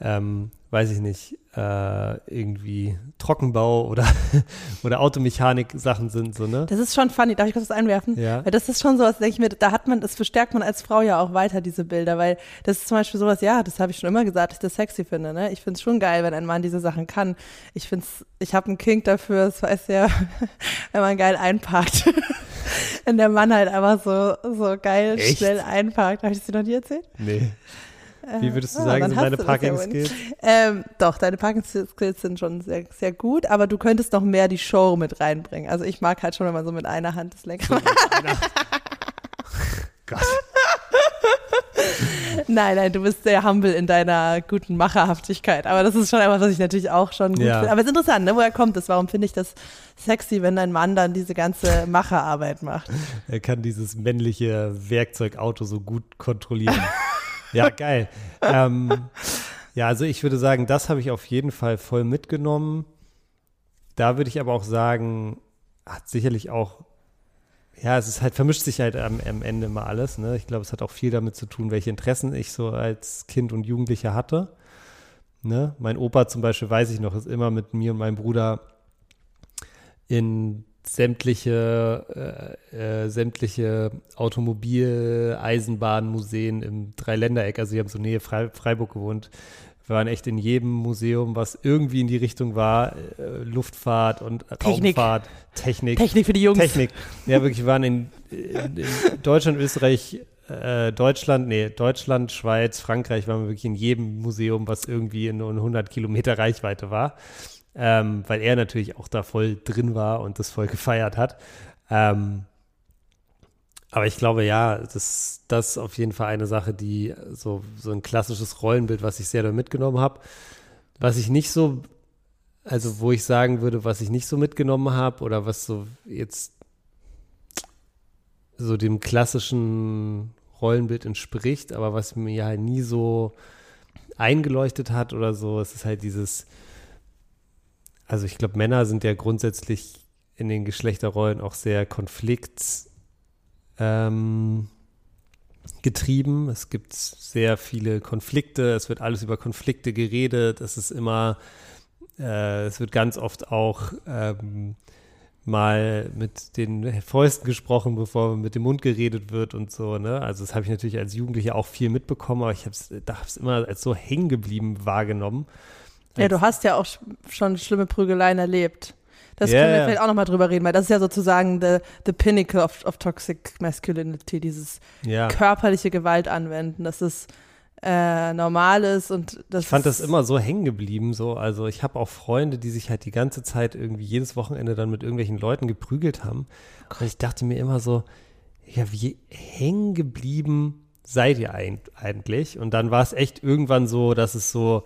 ähm, weiß ich nicht, äh, irgendwie Trockenbau oder, oder Automechanik-Sachen sind, so, ne? Das ist schon funny, darf ich kurz was einwerfen? Ja. Weil das ist schon sowas, denke ich mir, da hat man, das verstärkt man als Frau ja auch weiter, diese Bilder, weil das ist zum Beispiel sowas, ja, das habe ich schon immer gesagt, dass ich das sexy finde, ne? Ich finde es schon geil, wenn ein Mann diese Sachen kann. Ich finde es, ich habe einen Kink dafür, das weiß ja, wenn man geil einparkt. wenn der Mann halt einfach so, so geil Echt? schnell einparkt. Habe ich das dir noch nie erzählt? Nee. Wie würdest du Ah, sagen, dann sind deine ja Parking-Skills? Ähm, doch, deine Parking-Skills sind schon sehr, sehr gut, aber du könntest noch mehr die Show mit reinbringen. Also ich mag halt schon, wenn man so mit einer Hand das Lenkrad. Gott. nein, nein, du bist sehr humble in deiner guten Macherhaftigkeit. Aber das ist schon etwas, was ich natürlich auch schon gut Ja. finde. Aber es ist interessant, ne? woher kommt das? Warum finde ich das sexy, wenn dein Mann dann diese ganze Macherarbeit macht? Er kann dieses männliche Werkzeugauto so gut kontrollieren. ja, geil. Ähm, ja, also ich würde sagen, das habe ich auf jeden Fall voll mitgenommen. Da würde ich aber auch sagen, hat sicherlich auch, ja, es ist halt, vermischt sich halt am, am Ende mal alles. Ne? Ich glaube, es hat auch viel damit zu tun, welche Interessen ich so als Kind und Jugendlicher hatte. Ne? Mein Opa zum Beispiel, weiß ich noch, ist immer mit mir und meinem Bruder in sämtliche, äh, äh, sämtliche Automobil-, Eisenbahnmuseen im Dreiländereck, also wir haben so Nähe Frei Freiburg gewohnt. Wir waren echt in jedem Museum, was irgendwie in die Richtung war, äh, Luftfahrt und Technik. Raumfahrt, Technik. Technik für die Jungs. Technik. Ja, wirklich, wir waren in, in, in Deutschland, Österreich, äh, Deutschland, nee, Deutschland, Schweiz, Frankreich, waren wir wirklich in jedem Museum, was irgendwie in nur 100 Kilometer Reichweite war. Ähm, weil er natürlich auch da voll drin war und das voll gefeiert hat. Ähm, aber ich glaube, ja, das, das ist auf jeden Fall eine Sache, die so, so ein klassisches Rollenbild, was ich sehr da mitgenommen habe. Was ich nicht so, also wo ich sagen würde, was ich nicht so mitgenommen habe oder was so jetzt so dem klassischen Rollenbild entspricht, aber was mir halt nie so eingeleuchtet hat oder so, es ist halt dieses, also ich glaube, Männer sind ja grundsätzlich in den Geschlechterrollen auch sehr konflikt ähm. Es gibt sehr viele Konflikte, es wird alles über Konflikte geredet, es ist immer, äh, es wird ganz oft auch ähm, mal mit den Fäusten gesprochen, bevor mit dem Mund geredet wird und so, ne? Also das habe ich natürlich als Jugendlicher auch viel mitbekommen, aber ich habe es immer als so hängen geblieben wahrgenommen. Ja, du hast ja auch sch- schon schlimme Prügeleien erlebt. Das Ja, können wir vielleicht auch nochmal drüber reden, weil das ist ja sozusagen the, the pinnacle of, of toxic masculinity, dieses Ja. körperliche Gewalt anwenden, dass es äh, normal ist und das Ich fand das immer so hängen geblieben, so. Also ich habe auch Freunde, die sich halt die ganze Zeit irgendwie jedes Wochenende dann mit irgendwelchen Leuten geprügelt haben. Und ich dachte mir immer so, ja, wie hängen geblieben seid ihr eigentlich? Und dann war es echt irgendwann so, dass es so,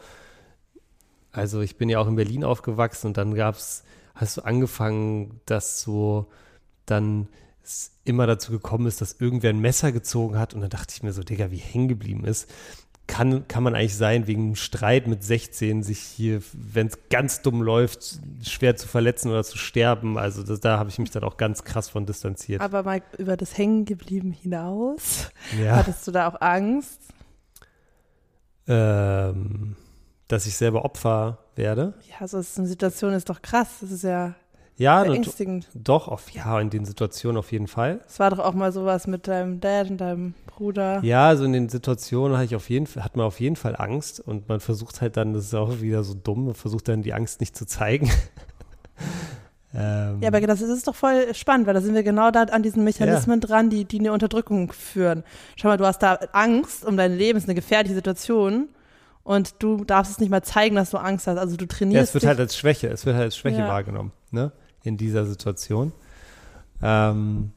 also ich bin ja auch in Berlin aufgewachsen und dann gab's, hast du angefangen, dass so dann es immer dazu gekommen ist, dass irgendwer ein Messer gezogen hat und dann dachte ich mir so, Digga, wie hängen geblieben ist kann, kann man eigentlich sein, wegen einem Streit mit 16 sich hier, wenn es ganz dumm läuft, schwer zu verletzen oder zu sterben. Also das, da habe ich mich dann auch ganz krass von distanziert. aber mal über das Hängengeblieben hinaus. ja. Hattest du da auch Angst? Ähm, dass ich selber Opfer werde. Ja, so ist eine Situation ist doch krass. Das ist ja Ja, beängstigend. doch, auf, ja, in den Situationen auf jeden Fall. Es war doch auch mal sowas mit deinem Dad und deinem Bruder. Ja, also in den Situationen hatte ich auf jeden Fall, hat man auf jeden Fall Angst und man versucht halt dann, das ist auch wieder so dumm, man versucht dann die Angst nicht zu zeigen. ähm, Ja, aber das ist, doch voll spannend, weil da sind wir genau da an diesen Mechanismen dran, die, die eine Unterdrückung führen. Schau mal, du hast da Angst um dein Leben, es ist eine gefährliche Situation und du darfst es nicht mal zeigen, dass du Angst hast. Also du ja, trainierst es wird dich. halt als Schwäche, es wird halt als Schwäche Ja. wahrgenommen, ne, in dieser Situation. Ähm,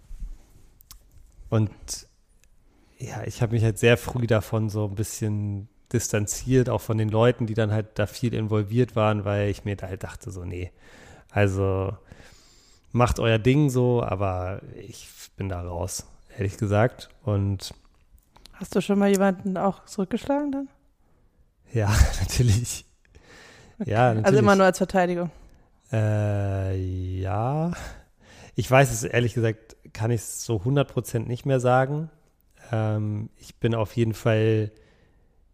und ja, ich habe mich halt sehr früh davon so ein bisschen distanziert, auch von den Leuten, die dann halt da viel involviert waren, weil ich mir da halt dachte, so, nee, also macht euer Ding so, aber ich bin da raus, ehrlich gesagt. Und Hast du schon mal jemanden auch zurückgeschlagen dann? Ja, natürlich. Ja, natürlich. Also immer nur als Verteidigung. Äh, ja. Ich weiß es ehrlich gesagt, kann ich es so 100% nicht mehr sagen. Ähm, ich bin auf jeden Fall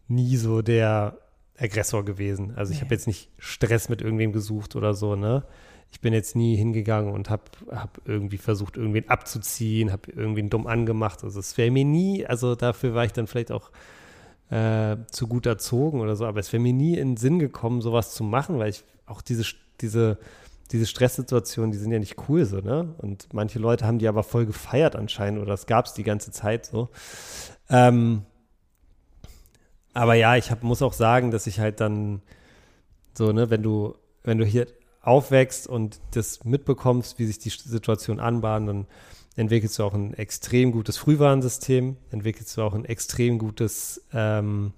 nie so der Aggressor gewesen. Also ich habe Nee. jetzt nicht Stress mit irgendwem gesucht oder so, ne? Ich bin jetzt nie hingegangen und habe hab irgendwie versucht, irgendwen abzuziehen, habe irgendwen dumm angemacht. Also es wäre mir nie, also dafür war ich dann vielleicht auch äh, zu gut erzogen oder so, aber es wäre mir nie in den Sinn gekommen, sowas zu machen, weil ich auch diese, diese, diese Stresssituationen, die sind ja nicht cool so, ne? Und manche Leute haben die aber voll gefeiert anscheinend oder das gab es die ganze Zeit so. Ähm, aber ja, ich hab, muss auch sagen, dass ich halt dann so, ne, wenn du, wenn du hier aufwächst und das mitbekommst, wie sich die Situation anbahnt, dann entwickelst du auch ein extrem gutes Frühwarnsystem, entwickelst du auch ein extrem gutes ähm,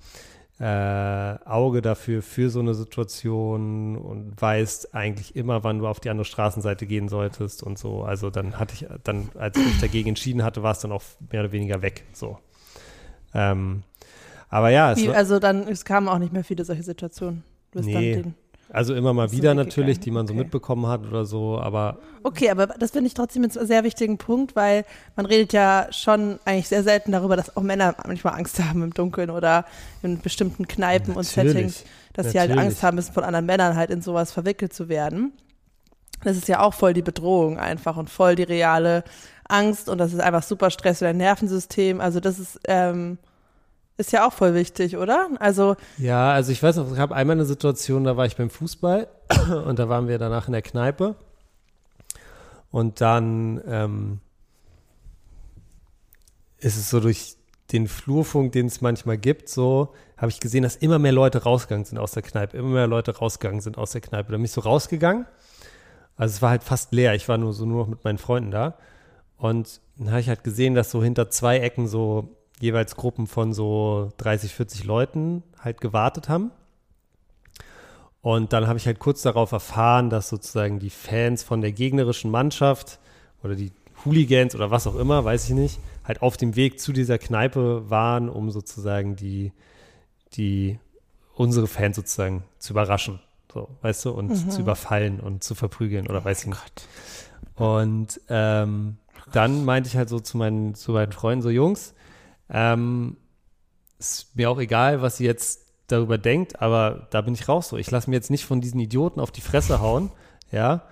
äh, Auge dafür, für so eine Situation und weißt eigentlich immer, wann du auf die andere Straßenseite gehen solltest und so. Also dann hatte ich, dann, als ich mich dagegen entschieden hatte, war es dann auch mehr oder weniger weg. So. Ähm, aber ja, es Wie, war, also dann, es kamen auch nicht mehr viele solche Situationen. Du bist Nee. dann den, also immer mal wieder natürlich, die man so Okay. mitbekommen hat oder so, aber Okay, aber das finde ich trotzdem einen sehr wichtigen Punkt, weil man redet ja schon eigentlich sehr selten darüber, dass auch Männer manchmal Angst haben im Dunkeln oder in bestimmten Kneipen und Natürlich, Settings, dass sie halt natürlich. Angst haben müssen, von anderen Männern halt in sowas verwickelt zu werden. Das ist ja auch voll die Bedrohung einfach und voll die reale Angst und das ist einfach super Stress für dein Nervensystem. Also das ist, ähm, ist ja auch voll wichtig, oder? Also Ja, also ich weiß noch, es gab einmal eine Situation, da war ich beim Fußball und da waren wir danach in der Kneipe. Und dann ähm, ist es so durch den Flurfunk, den es manchmal gibt, so habe ich gesehen, dass immer mehr Leute rausgegangen sind aus der Kneipe, immer mehr Leute rausgegangen sind aus der Kneipe. Da bin ich so rausgegangen. Also es war halt fast leer. Ich war nur so nur noch mit meinen Freunden da. Und dann habe ich halt gesehen, dass so hinter zwei Ecken so jeweils Gruppen von so 30, 40 Leuten halt gewartet haben. Und dann habe ich halt kurz darauf erfahren, dass sozusagen die Fans von der gegnerischen Mannschaft oder die Hooligans oder was auch immer, weiß ich nicht, halt auf dem Weg zu dieser Kneipe waren, um sozusagen die, die unsere Fans sozusagen zu überraschen. So, weißt du, und zu überfallen und zu verprügeln oder weiß ich nicht. Und ähm, dann meinte ich halt so zu meinen, zu meinen Freunden, so Jungs, ähm, ist mir auch egal, was ihr jetzt darüber denkt, aber da bin ich raus so. Ich lasse mir jetzt nicht von diesen Idioten auf die Fresse hauen, ja.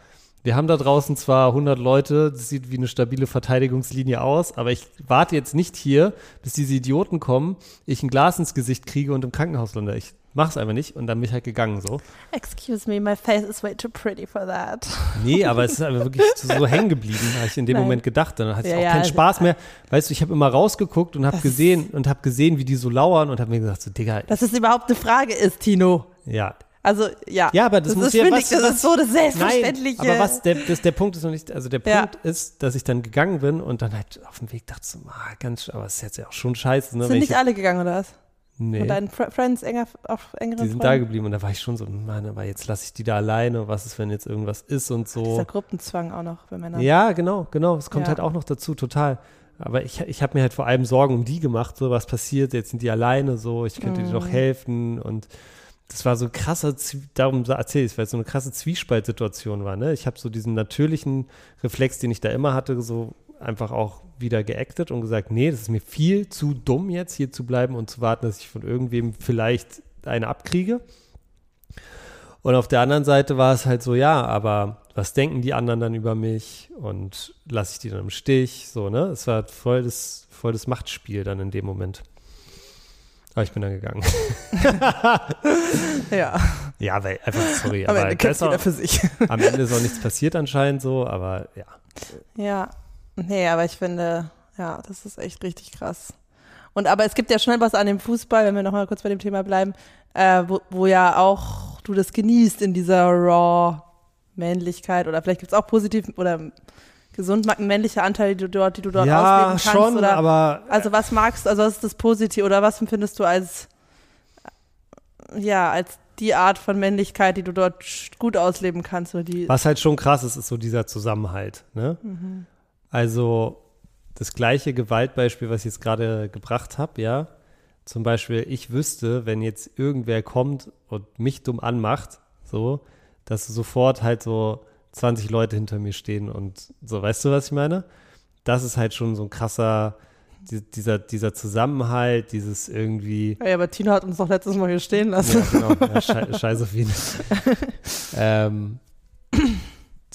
Wir haben da draußen zwar 100 Leute, das sieht wie eine stabile Verteidigungslinie aus, aber ich warte jetzt nicht hier, bis diese Idioten kommen, ich ein Glas ins Gesicht kriege und im Krankenhaus lande. Ich mach's einfach nicht und dann bin ich halt gegangen so. Excuse me, my face is way too pretty for that. Nee, aber es ist einfach wirklich so hängen geblieben, habe ich in dem Nein. Moment gedacht. Dann hatte ich Ja, auch ja, keinen also- Spaß mehr. Weißt du, ich habe immer rausgeguckt und habe gesehen und habe gesehen, wie die so lauern und habe mir gesagt, so Digga, Dass es überhaupt eine Frage ist, Tino. ja. Also, ja. Ja, aber das muss ist, ja was- ich, das was- ist so das Selbstverständliche. Nein, aber was, der, das, der Punkt ist noch nicht, also der Ja. Punkt ist, dass ich dann gegangen bin und dann halt auf dem Weg dachte so, ah, ganz, aber es ist jetzt ja auch schon scheiße. Ne, Sind nicht ich, alle gegangen, oder was? nee, Von deinen Fr Friends enger, auf engeren die sind da Freunden? geblieben und da war ich schon so, Mann, aber jetzt lasse ich die da alleine, was ist, wenn jetzt irgendwas ist und so. Dieser Gruppenzwang auch noch bei Männern. Ja, genau, genau. Es kommt Ja. halt auch noch dazu, total. Aber ich, ich habe mir halt vor allem Sorgen um die gemacht, so was passiert, jetzt sind die alleine so, ich könnte Mhm. dir noch helfen und das war so ein krasser, darum erzähle ich es, weil es so eine krasse Zwiespaltsituation war. Ne? Ich habe so diesen natürlichen Reflex, den ich da immer hatte, so einfach auch wieder geactet und gesagt, nee, das ist mir viel zu dumm jetzt hier zu bleiben und zu warten, dass ich von irgendwem vielleicht eine abkriege. Und auf der anderen Seite war es halt so, ja, aber was denken die anderen dann über mich und lasse ich die dann im Stich, so, ne? Es war voll das, voll das Machtspiel dann in dem Moment. Aber ich bin dann gegangen. ja. Ja, weil einfach, sorry, Am aber Ende jeder für sich. am Ende ist auch nichts passiert anscheinend so, aber ja. Ja, nee, aber ich finde, ja, das ist echt richtig krass. Und aber es gibt ja schnell was an dem Fußball, wenn wir nochmal kurz bei dem Thema bleiben, äh, wo, wo ja auch du das genießt in dieser Raw Männlichkeit oder vielleicht gibt es auch positiv oder gesund männliche Anteile, die du dort, die du dort ja, ausleben kannst. schon, oder, aber also was magst du, also was ist das Positive oder was empfindest du als ja, als die Art von Männlichkeit, die du dort gut ausleben kannst oder die was halt schon krass ist, ist so dieser Zusammenhalt, ne? Mhm. Also das gleiche Gewaltbeispiel, was ich jetzt gerade gebracht habe, ja. Zum Beispiel, ich wüsste, wenn jetzt irgendwer kommt und mich dumm anmacht, so, dass sofort halt so 20 Leute hinter mir stehen und so, weißt du, was ich meine? Das ist halt schon so ein krasser, die, dieser, dieser Zusammenhalt, dieses irgendwie. Ja, aber Tina hat uns doch letztes Mal hier stehen lassen. Ja, genau. Ja, schei scheiß auf ihn. ähm,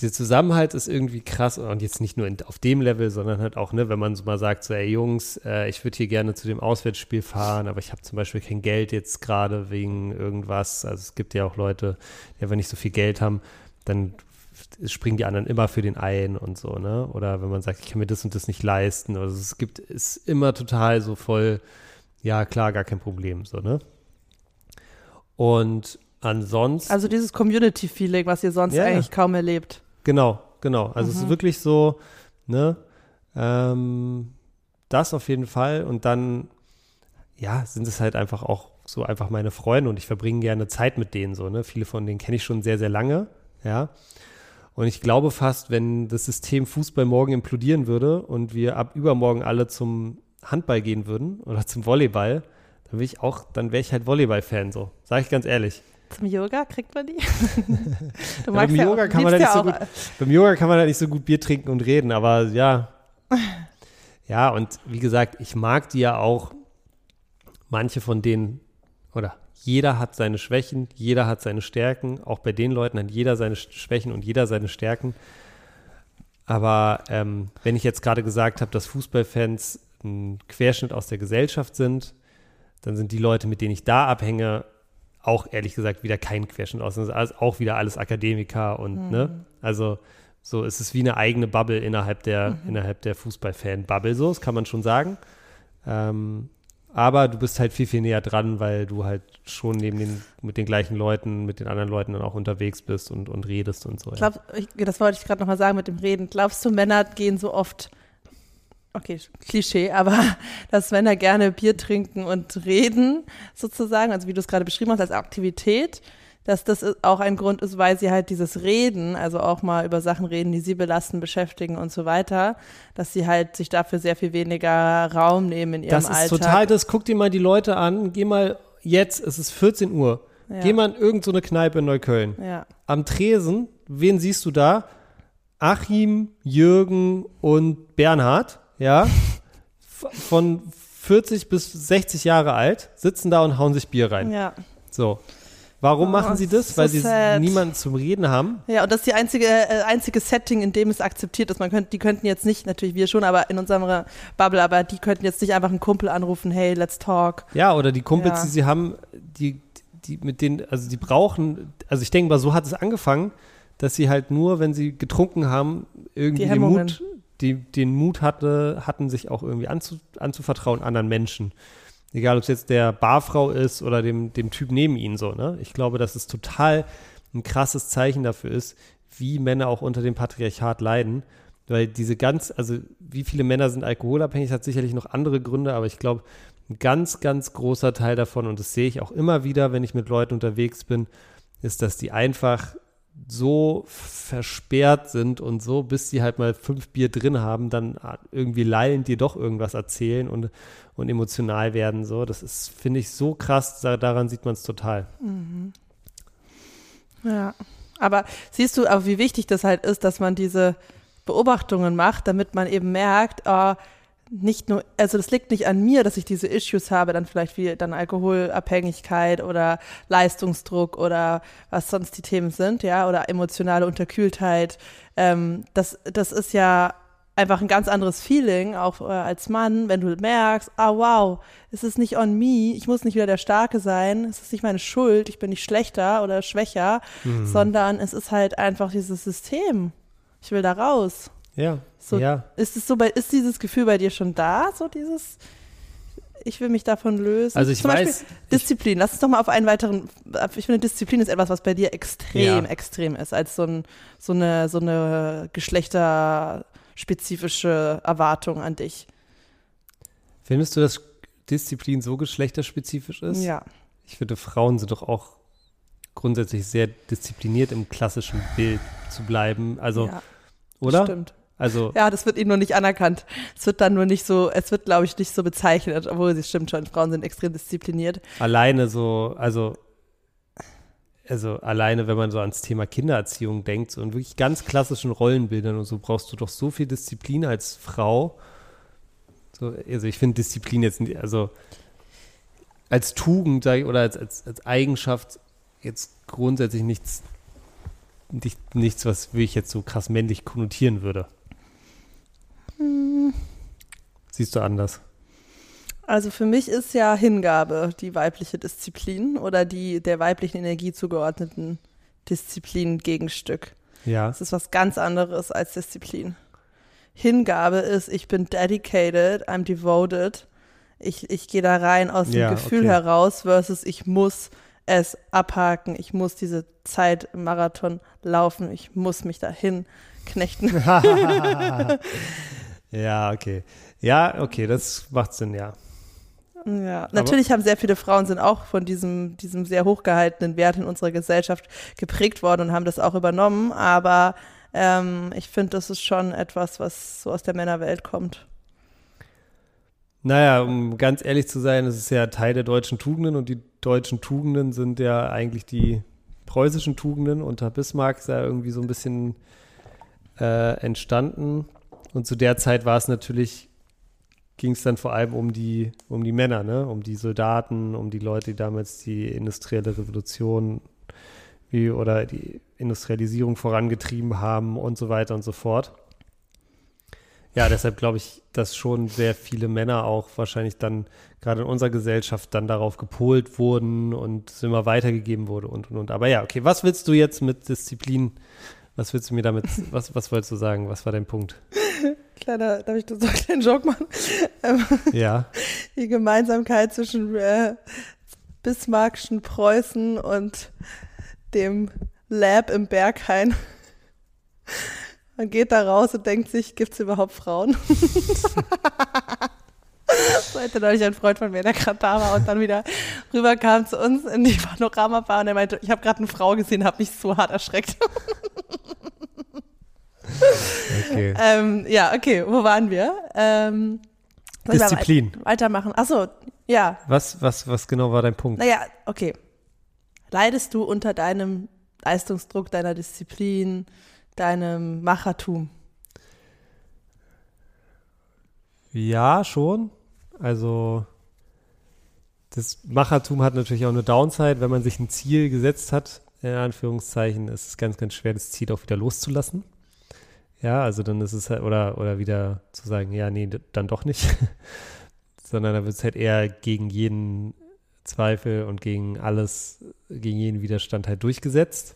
dieser Zusammenhalt ist irgendwie krass und jetzt nicht nur in, auf dem Level, sondern halt auch, ne, wenn man so mal sagt, so, ey Jungs, äh, ich würde hier gerne zu dem Auswärtsspiel fahren, aber ich habe zum Beispiel kein Geld jetzt gerade wegen irgendwas. Also es gibt ja auch Leute, die einfach nicht so viel Geld haben, dann springen die anderen immer für den ein und so, ne? Oder wenn man sagt, ich kann mir das und das nicht leisten. Also es gibt, ist immer total so voll, ja klar, gar kein Problem, so, ne? Und ansonsten. Also dieses Community-Feeling, was ihr sonst Ja, eigentlich kaum erlebt. Genau, genau. Also es Mhm. ist wirklich so, ne, ähm, das auf jeden Fall. Und dann, ja, sind es halt einfach auch so einfach meine Freunde und ich verbringe gerne Zeit mit denen so, ne. Viele von denen kenne ich schon sehr, sehr lange, ja. Und ich glaube fast, wenn das System Fußball morgen implodieren würde und wir ab übermorgen alle zum Handball gehen würden oder zum Volleyball, dann ich auch, dann wäre ich halt Volleyball-Fan so. Sage ich ganz ehrlich. Zum Yoga kriegt man die? du beim ja Yoga auch, kann man nicht ja so auch, Beim Yoga kann man halt nicht so gut Bier trinken und reden, aber ja. Ja, und wie gesagt, ich mag die ja auch. Manche von denen, oder jeder hat seine Schwächen, jeder hat seine Stärken. Auch bei den Leuten hat jeder seine Sch- Schwächen und jeder seine Stärken. Aber ähm, wenn ich jetzt gerade gesagt habe, dass Fußballfans ein Querschnitt aus der Gesellschaft sind, dann sind die Leute, mit denen ich da abhänge, auch ehrlich gesagt wieder kein Querschnitt aus. Das ist alles, auch wieder alles Akademiker und ne, also so es ist wie eine eigene Bubble innerhalb der innerhalb der Fußballfan-Bubble. So, das kann man schon sagen. Ähm, aber du bist halt viel viel näher dran, weil du halt schon neben den mit den gleichen Leuten, mit den anderen Leuten dann auch unterwegs bist und und redest und so. Ja. Glaub, ich, das wollte ich gerade nochmal sagen mit dem Reden. Glaubst du, Männer gehen so oft, okay, Klischee, aber dass Männer gerne Bier trinken und reden, sozusagen, also wie du es gerade beschrieben hast, als Aktivität, dass das auch ein Grund ist, weil sie halt dieses Reden, also auch mal über Sachen reden, die sie belasten, beschäftigen und so weiter, dass sie halt sich dafür sehr viel weniger Raum nehmen in ihrem Das ist Alltag. total das. Guck dir mal die Leute an. Geh mal jetzt, es ist 14 Uhr. Ja. Geh mal in irgendeine so eine Kneipe in Neukölln. Ja, Am Tresen, wen siehst du da? Achim, Jürgen und Bernhard, ja, von 40 bis 60 Jahre alt, sitzen da und hauen sich Bier rein. ja. So. Warum Oh, machen sie das? so Weil sie sad. niemanden zum Reden haben. Ja, und das ist die einzige, äh, einzige Setting, in dem es akzeptiert ist. Man könnte, die könnten jetzt nicht, natürlich wir schon, aber in unserer Bubble, aber die könnten jetzt nicht einfach einen Kumpel anrufen, hey, let's talk. Ja, oder die Kumpels, Ja. die sie haben, die, die mit denen, also die brauchen, also ich denke mal, so hat es angefangen, dass sie halt nur, wenn sie getrunken haben, irgendwie den. Mut, die, den Mut hatte, hatten, sich auch irgendwie anzu, anzuvertrauen anderen Menschen. Egal, ob es jetzt der Barfrau ist oder dem, dem Typ neben ihnen so, ne? Ich glaube, dass es total ein krasses Zeichen dafür ist, wie Männer auch unter dem Patriarchat leiden. Weil diese ganz, also wie viele Männer sind alkoholabhängig, hat sicherlich noch andere Gründe, aber ich glaube, ein ganz, ganz großer Teil davon, und das sehe ich auch immer wieder, wenn ich mit Leuten unterwegs bin, ist, dass die einfach so versperrt sind und so, bis sie halt mal fünf Bier drin haben, dann irgendwie lallend dir doch irgendwas erzählen und, und emotional werden. So, das ist, finde ich, so krass, da, daran sieht man es total. Ja. Aber siehst du auch, wie wichtig das halt ist, dass man diese Beobachtungen macht, damit man eben merkt, oh, nicht nur, also das liegt nicht an mir, dass ich diese Issues habe, dann vielleicht wie dann Alkoholabhängigkeit oder Leistungsdruck oder was sonst die Themen sind, ja, oder emotionale Unterkühltheit. Ähm, das, das ist ja einfach ein ganz anderes Feeling, auch äh, als Mann, wenn du merkst, ah wow, es ist nicht on me, ich muss nicht wieder der Starke sein, es ist nicht meine Schuld, ich bin nicht schlechter oder schwächer, mhm. sondern es ist halt einfach dieses System. Ich will da raus. Ja. So, ja. Ist es so bei, ist dieses Gefühl bei dir schon da, so dieses, ich will mich davon lösen? Also ich Zum weiß. Beispiel Disziplin. Lass uns doch mal auf einen weiteren. Ich finde, Disziplin ist etwas, was bei dir extrem, ja. extrem ist, als so, ein, so eine, so eine geschlechterspezifische Erwartung an dich. Findest du, dass Disziplin so geschlechterspezifisch ist? Ja. Ich finde, Frauen sind doch auch grundsätzlich sehr diszipliniert im klassischen Bild zu bleiben. Also, ja, oder? Stimmt. Also ja, das wird ihnen nur nicht anerkannt. Es wird dann nur nicht so, es wird, glaube ich, nicht so bezeichnet, obwohl sie stimmt schon, Frauen sind extrem diszipliniert. Alleine so, also, also alleine, wenn man so ans Thema Kindererziehung denkt, so in wirklich ganz klassischen Rollenbildern und so, brauchst du doch so viel Disziplin als Frau. So, also ich finde Disziplin jetzt, nicht, also als Tugend ich, oder als, als, als Eigenschaft jetzt grundsätzlich nichts, nicht, nichts, was ich jetzt so krass männlich konnotieren würde. Hm. Siehst du anders? Also für mich ist ja Hingabe die weibliche Disziplin oder die der weiblichen Energie zugeordneten Disziplin Gegenstück. Ja. Das ist was ganz anderes als Disziplin. Hingabe ist, ich bin dedicated, I'm devoted. Ich, ich gehe da rein aus dem ja, Gefühl okay. heraus versus ich muss es abhaken. Ich muss diese Zeit im Marathon laufen. Ich muss mich dahin knechten. ja, okay. Ja, okay, das macht Sinn, ja. Ja, natürlich haben sehr viele Frauen sind auch von diesem, diesem sehr hochgehaltenen Wert in unserer Gesellschaft geprägt worden und haben das auch übernommen. Aber ähm, ich finde, das ist schon etwas, was so aus der Männerwelt kommt. Naja, um ganz ehrlich zu sein, es ist ja Teil der deutschen Tugenden und die deutschen Tugenden sind ja eigentlich die preußischen Tugenden. Unter Bismarck ist ja irgendwie so ein bisschen äh, entstanden. Und zu der Zeit war es natürlich, ging es dann vor allem um die, um die Männer, ne? um die Soldaten, um die Leute, die damals die industrielle Revolution wie, oder die Industrialisierung vorangetrieben haben und so weiter und so fort. Ja, deshalb glaube ich, dass schon sehr viele Männer auch wahrscheinlich dann gerade in unserer Gesellschaft dann darauf gepolt wurden und es immer weitergegeben wurde und und und. Aber ja, okay, was willst du jetzt mit Disziplin? Was willst du mir damit, was, was wolltest du sagen? Was war dein Punkt? Kleiner, darf ich so einen kleinen Joke machen? Ähm, ja. Die Gemeinsamkeit zwischen äh, Bismarckschen Preußen und dem Lab im Berghain. Man geht da raus und denkt sich, gibt es überhaupt Frauen? so hätte neulich ein Freund von mir, der gerade da war und dann wieder rüberkam zu uns in die Panoramabar und er meinte, ich habe gerade eine Frau gesehen, habe mich so hart erschreckt. okay. Ähm, ja, okay, wo waren wir? Ähm, Disziplin. Weitermachen. Achso, ja. Was, was, was genau war dein Punkt? Naja, okay. Leidest du unter deinem Leistungsdruck, deiner Disziplin, deinem Machertum? Ja, schon. Also das Machertum hat natürlich auch eine Downside, wenn man sich ein Ziel gesetzt hat, in Anführungszeichen, ist es ganz, ganz schwer, das Ziel auch wieder loszulassen. Ja, also dann ist es halt, oder, oder wieder zu sagen, ja, nee, dann doch nicht. Sondern da wird es halt eher gegen jeden Zweifel und gegen alles, gegen jeden Widerstand halt durchgesetzt.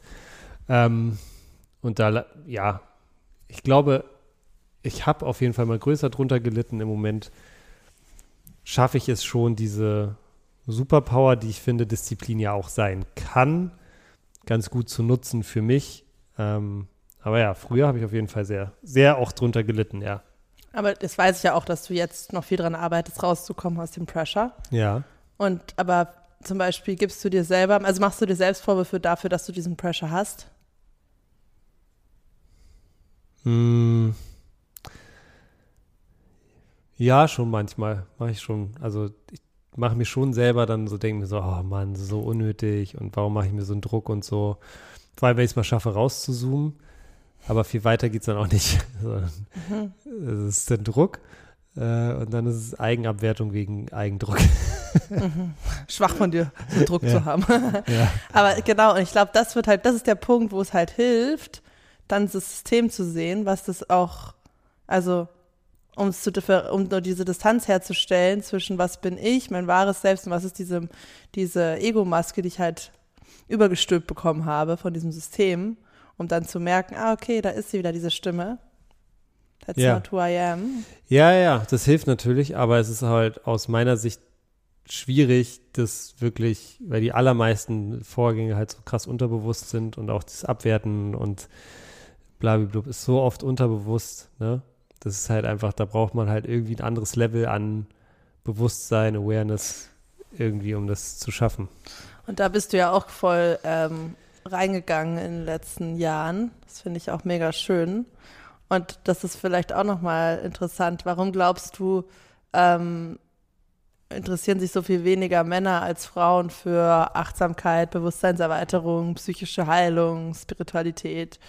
Ähm, und da, ja, ich glaube, ich habe auf jeden Fall mal größer drunter gelitten. Im Moment schaffe ich es schon, diese Superpower, die ich finde, Disziplin ja auch sein kann, ganz gut zu nutzen für mich. Ähm, aber ja, früher habe ich auf jeden Fall sehr, sehr auch drunter gelitten, ja. Aber das weiß ich ja auch, dass du jetzt noch viel dran arbeitest, rauszukommen aus dem Pressure. Ja. Und aber zum Beispiel gibst du dir selber, also machst du dir selbst Vorwürfe dafür, dass du diesen Pressure hast? Hm. Ja, schon manchmal. Mache ich schon. Also ich mache mir schon selber dann so, denke mir so, oh Mann, so unnötig und warum mache ich mir so einen Druck und so. Vor allem, wenn ich es mal schaffe, rauszuzoomen. Aber viel weiter geht es dann auch nicht. Es mhm. ist der Druck. Äh, und dann ist es Eigenabwertung wegen Eigendruck. Mhm. Schwach von dir, so Druck Ja. zu haben. ja. Aber genau, und ich glaube, das wird halt, das ist der Punkt, wo es halt hilft, dann das System zu sehen, was das auch, also um es zu um nur diese Distanz herzustellen zwischen was bin ich, mein wahres Selbst und was ist diese, diese Ego-Maske, die ich halt übergestülpt bekommen habe von diesem System, um dann zu merken, ah, okay, da ist sie wieder, diese Stimme. That's Ja. not who I am. Ja, ja, das hilft natürlich, aber es ist halt aus meiner Sicht schwierig, das wirklich, weil die allermeisten Vorgänge halt so krass unterbewusst sind und auch das Abwerten und blablabla ist so oft unterbewusst, ne? Das ist halt einfach, da braucht man halt irgendwie ein anderes Level an Bewusstsein, Awareness irgendwie, um das zu schaffen. Und da bist du ja auch voll ähm, reingegangen in den letzten Jahren. Das finde ich auch mega schön. Und das ist vielleicht auch nochmal interessant. Warum glaubst du, ähm, interessieren sich so viel weniger Männer als Frauen für Achtsamkeit, Bewusstseinserweiterung, psychische Heilung, Spiritualität?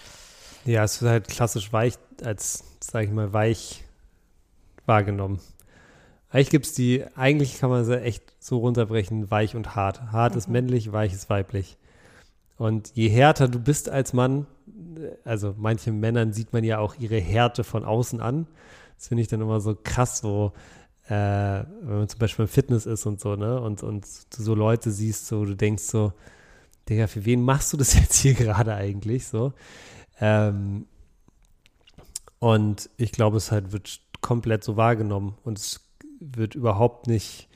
Ja, es wird halt klassisch weich, als, sage ich mal, weich wahrgenommen. Eigentlich gibt es die, eigentlich kann man sie echt so runterbrechen, weich und hart. Hart ist Mhm. männlich, weich ist weiblich. Und je härter du bist als Mann, also manche Männern sieht man ja auch ihre Härte von außen an. Das finde ich dann immer so krass, so, äh, wenn man zum Beispiel im Fitness ist und so, ne? Und, und du so Leute siehst, so, du denkst so, Digga, für wen machst du das jetzt hier gerade eigentlich? So. Ähm, und ich glaube, es halt wird komplett so wahrgenommen und es wird überhaupt nicht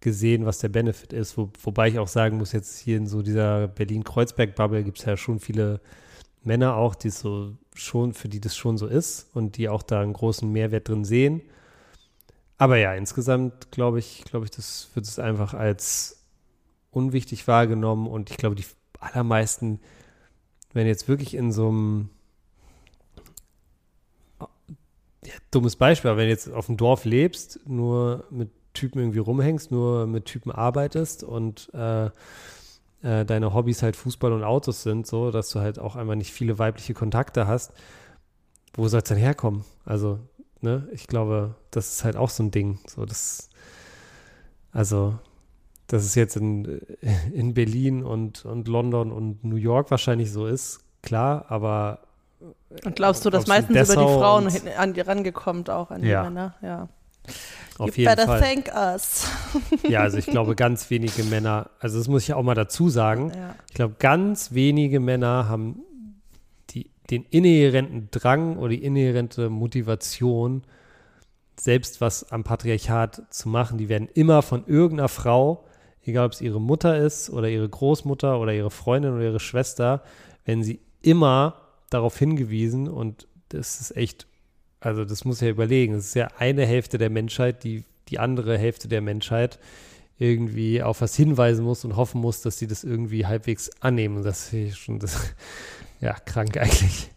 gesehen, was der Benefit ist. Wo, wobei ich auch sagen muss, jetzt hier in so dieser Berlin-Kreuzberg-Bubble gibt es ja schon viele Männer auch, die so schon, für die das schon so ist und die auch da einen großen Mehrwert drin sehen. Aber ja, insgesamt glaube ich, glaube ich, das wird es einfach als unwichtig wahrgenommen und ich glaube, die allermeisten, wenn jetzt wirklich in so einem ja, dummes Beispiel, aber wenn du jetzt auf dem Dorf lebst, nur mit Typen irgendwie rumhängst, nur mit Typen arbeitest und äh, äh, deine Hobbys halt Fußball und Autos sind, so, dass du halt auch einfach nicht viele weibliche Kontakte hast, wo soll es denn herkommen? Also, ne, ich glaube, das ist halt auch so ein Ding. So, das, also, dass es jetzt in, in Berlin und, und London und New York wahrscheinlich so ist, klar, aber Und glaubst du, dass meistens über die Frauen hin- an die rangekommt, auch an die Ja. Männer? Ja. auf you jeden better Fall. thank us. Ja, also ich glaube, ganz wenige Männer, also das muss ich auch mal dazu sagen, Ja. ich glaube, ganz wenige Männer haben die, den inhärenten Drang oder die inhärente Motivation, selbst was am Patriarchat zu machen. Die werden immer von irgendeiner Frau, egal ob es ihre Mutter ist oder ihre Großmutter oder ihre Freundin oder ihre Schwester, werden sie immer darauf hingewiesen und das ist echt, also das muss ja überlegen, es ist ja eine Hälfte der Menschheit, die die andere Hälfte der Menschheit irgendwie auf was hinweisen muss und hoffen muss, dass sie das irgendwie halbwegs annehmen. Das ich schon das, ja, krank eigentlich.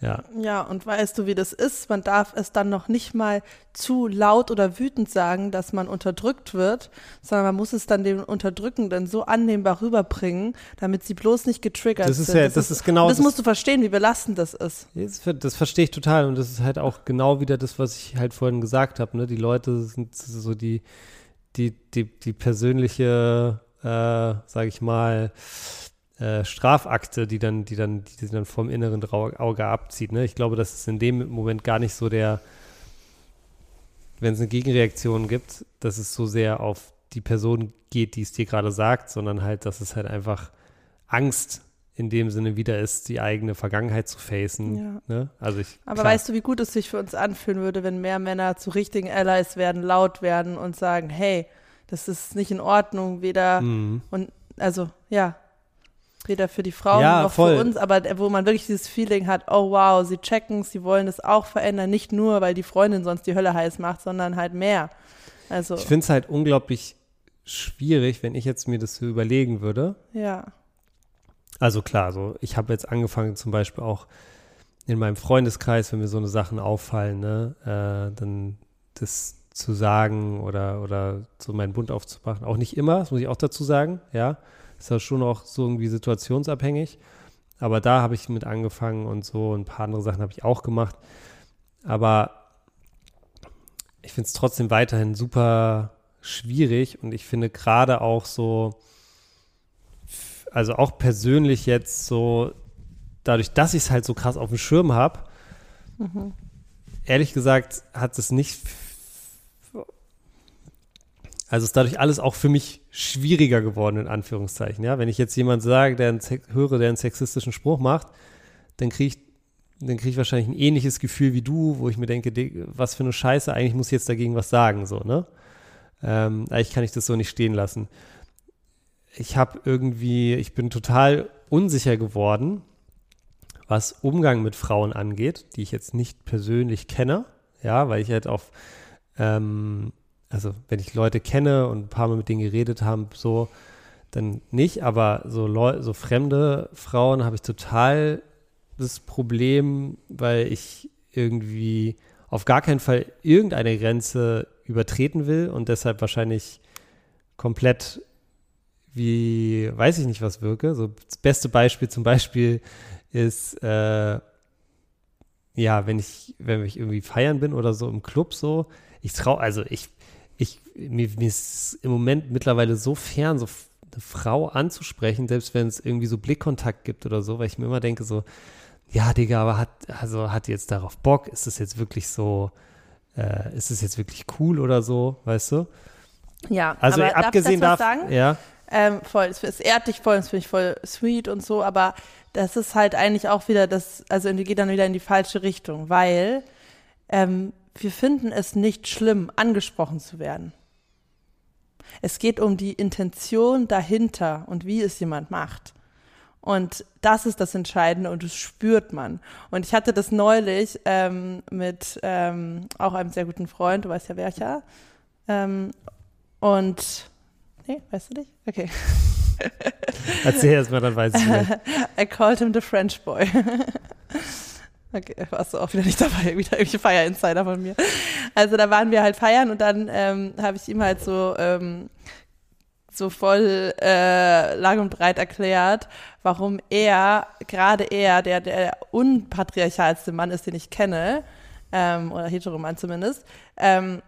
Ja, Ja, und weißt du, wie das ist? Man darf es dann noch nicht mal zu laut oder wütend sagen, dass man unterdrückt wird, sondern man muss es dann den Unterdrückenden so annehmbar rüberbringen, damit sie bloß nicht getriggert Das ist sind. ja- das ist genau Das, das- musst du verstehen, wie belastend das ist. das, das verstehe ich total und das ist halt auch genau wieder das, was ich halt vorhin gesagt habe. Ne? Die Leute sind so die, die, die, die persönliche, äh, sage ich mal, äh, Strafakte, die dann, die dann, die dann vom inneren Auge abzieht. Ne? Ich glaube, das ist in dem Moment gar nicht so der, wenn es eine Gegenreaktion gibt, dass es so sehr auf die Person geht, die es dir gerade sagt, sondern halt, dass es halt einfach Angst in dem Sinne wieder ist, die eigene Vergangenheit zu facen. Ja. Ne? Also ich, Aber klar, weißt du, wie gut es sich für uns anfühlen würde, wenn mehr Männer zu richtigen Allies werden, laut werden und sagen, hey, das ist nicht in Ordnung, weder Mhm. und also ja, weder für die Frauen Ja, noch voll. für uns, aber wo man wirklich dieses Feeling hat, oh wow, sie checken sie wollen es auch verändern, nicht nur, weil die Freundin sonst die Hölle heiß macht, sondern halt mehr. Also Ich finde es halt unglaublich schwierig, wenn ich jetzt mir das so überlegen würde. ja, Also klar, so ich habe jetzt angefangen zum Beispiel auch in meinem Freundeskreis, wenn mir so eine Sachen auffallen, ne, äh, dann das zu sagen oder oder so meinen Bund aufzumachen. Auch nicht immer, das muss ich auch dazu sagen, ja. Ist ja schon auch so irgendwie situationsabhängig. Aber da habe ich mit angefangen und so ein paar andere Sachen habe ich auch gemacht. Aber ich finde es trotzdem weiterhin super schwierig und ich finde gerade auch so, also auch persönlich jetzt so, dadurch, dass ich es halt so krass auf dem Schirm habe, mhm. ehrlich gesagt hat es nicht, also ist dadurch alles auch für mich schwieriger geworden, in Anführungszeichen. Ja, wenn ich jetzt jemand sage, der einen, höre, der einen sexistischen Spruch macht, dann kriege ich dann kriege ich wahrscheinlich ein ähnliches Gefühl wie du, wo ich mir denke, was für eine Scheiße, eigentlich muss ich jetzt dagegen was sagen, so, ne? Ähm, eigentlich kann ich das so nicht stehen lassen. Ich habe irgendwie, ich bin total unsicher geworden, was Umgang mit Frauen angeht, die ich jetzt nicht persönlich kenne, ja, weil ich halt auf, ähm, also wenn ich Leute kenne und ein paar Mal mit denen geredet habe, so, dann nicht, aber so, Leu so fremde Frauen habe ich total das Problem, weil ich irgendwie auf gar keinen Fall irgendeine Grenze übertreten will und deshalb wahrscheinlich komplett wie, weiß ich nicht, was wirke. So das beste Beispiel zum Beispiel ist, äh, ja, wenn ich, wenn ich irgendwie feiern bin oder so im Club so, ich traue, also ich, ich, mir, mir ist im Moment mittlerweile so fern, so eine Frau anzusprechen, selbst wenn es irgendwie so Blickkontakt gibt oder so, weil ich mir immer denke so, ja, Digga, aber hat, also hat jetzt darauf Bock? Ist es jetzt wirklich so, äh, ist es jetzt wirklich cool oder so, weißt du? Ja, also aber abgesehen darf, davon, ja. Ähm, voll, es, es ehrt dich voll, das finde ich voll sweet und so, aber das ist halt eigentlich auch wieder das, also die geht dann wieder in die falsche Richtung, weil ähm, wir finden es nicht schlimm, angesprochen zu werden. Es geht um die Intention dahinter und wie es jemand macht. Und das ist das Entscheidende und das spürt man. Und ich hatte das neulich ähm, mit ähm, auch einem sehr guten Freund, du weißt ja welcher. Ähm, und nee, weißt du nicht? Okay. Erzähl erst mal, dann weiß ich nicht. I called him the French boy. Okay, warst du auch wieder nicht dabei, wieder irgendwelche Feier-Insider von mir. Also da waren wir halt feiern und dann ähm, habe ich ihm halt so ähm, so voll äh, lang und breit erklärt, warum er, gerade er, der der unpatriarchalste Mann ist, den ich kenne, ähm, oder Heteroman zumindest, ähm,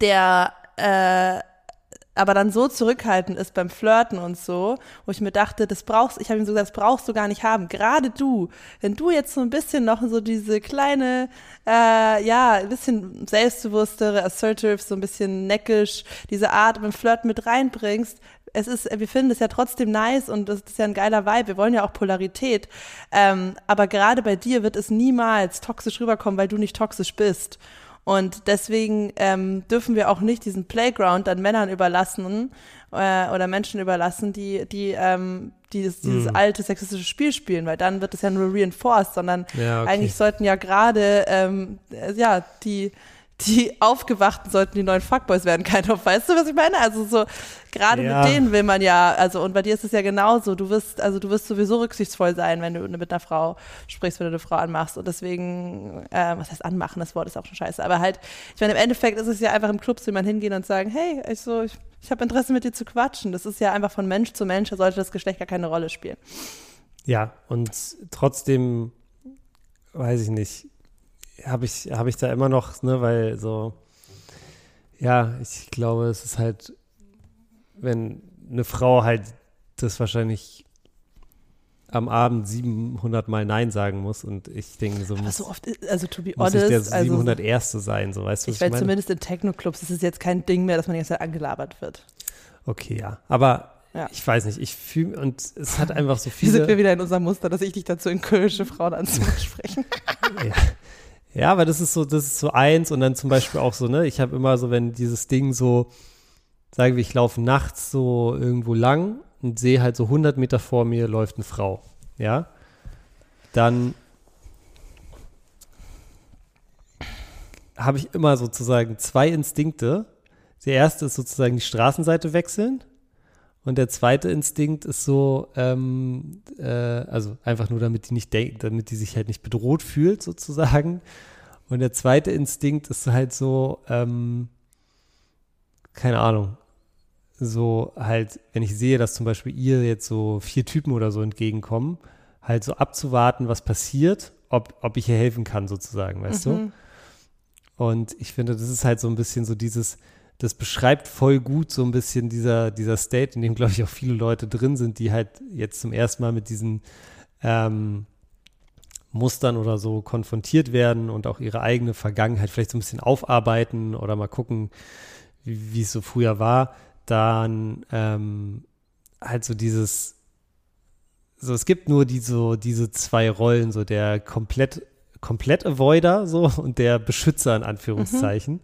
der äh, aber dann so zurückhaltend ist beim Flirten und so, wo ich mir dachte, das brauchst, ich habe ihm so gesagt, das brauchst du gar nicht haben. Gerade du, wenn du jetzt so ein bisschen noch so diese kleine, äh, ja, ein bisschen selbstbewusstere, assertive, so ein bisschen neckisch, diese Art beim Flirten mit reinbringst, es ist, wir finden es ja trotzdem nice und das ist ja ein geiler Vibe. Wir wollen ja auch Polarität. Ähm, aber gerade bei dir wird es niemals toxisch rüberkommen, weil du nicht toxisch bist. Und deswegen ähm, dürfen wir auch nicht diesen Playground dann Männern überlassen äh, oder Menschen überlassen, die, die ähm, dieses, dieses mm. alte sexistische Spiel spielen, weil dann wird es ja nur reinforced, sondern ja, okay. eigentlich sollten ja gerade ähm, ja die die Aufgewachten sollten die neuen Fuckboys werden, kein of. Weißt du, was ich meine? Also so, gerade ja. mit denen will man ja, also und bei dir ist es ja genauso. Du wirst, also du wirst sowieso rücksichtsvoll sein, wenn du mit einer Frau sprichst, wenn du eine Frau anmachst. Und deswegen, äh, was heißt anmachen, das Wort ist auch schon scheiße. Aber halt, ich meine, im Endeffekt ist es ja einfach im Club zu jemand hingehen und sagen, hey, ich so, ich, ich habe Interesse mit dir zu quatschen. Das ist ja einfach von Mensch zu Mensch, da sollte das Geschlecht gar keine Rolle spielen. Ja, und trotzdem, weiß ich nicht, habe ich, hab ich da immer noch, ne, weil so, ja, ich glaube, es ist halt, wenn eine Frau halt das wahrscheinlich am Abend 700 Mal Nein sagen muss und ich denke, so muss, so oft, also to be muss honest, ich der 700 also, Erste sein, so weißt du, was ich, ich meine? zumindest in Techno-Clubs ist es jetzt kein Ding mehr, dass man die ganze Zeit angelabert wird. Okay, ja, aber ja. Ich weiß nicht, ich fühle, und es hat einfach so viele. Hier sind wir wieder in unserem Muster, dass ich dich dazu in kölsche Frauen anzusprechen. ja. Ja, aber das ist so, das ist so eins und dann zum Beispiel auch so, ne, ich habe immer so, wenn dieses Ding so, sagen wir, ich laufe nachts so irgendwo lang und sehe halt so 100 Meter vor mir läuft eine Frau, ja, dann habe ich immer sozusagen zwei Instinkte. Der erste ist sozusagen die Straßenseite wechseln und der zweite Instinkt ist so, ähm, äh, also einfach nur, damit die nicht denkt, damit die sich halt nicht bedroht fühlt, sozusagen. Und der zweite Instinkt ist halt so, ähm, keine Ahnung, so halt, wenn ich sehe, dass zum Beispiel ihr jetzt so vier Typen oder so entgegenkommen, halt so abzuwarten, was passiert, ob, ob ich ihr helfen kann, sozusagen, weißt mhm. du? Und ich finde, das ist halt so ein bisschen so dieses, das beschreibt voll gut so ein bisschen dieser, dieser State, in dem, glaube ich, auch viele Leute drin sind, die halt jetzt zum ersten Mal mit diesen ähm, Mustern oder so konfrontiert werden und auch ihre eigene Vergangenheit vielleicht so ein bisschen aufarbeiten oder mal gucken, wie, es so früher war, dann ähm, halt so dieses, so es gibt nur die, so, diese zwei Rollen, so der komplett, komplett Avoider so und der Beschützer in Anführungszeichen. Mhm.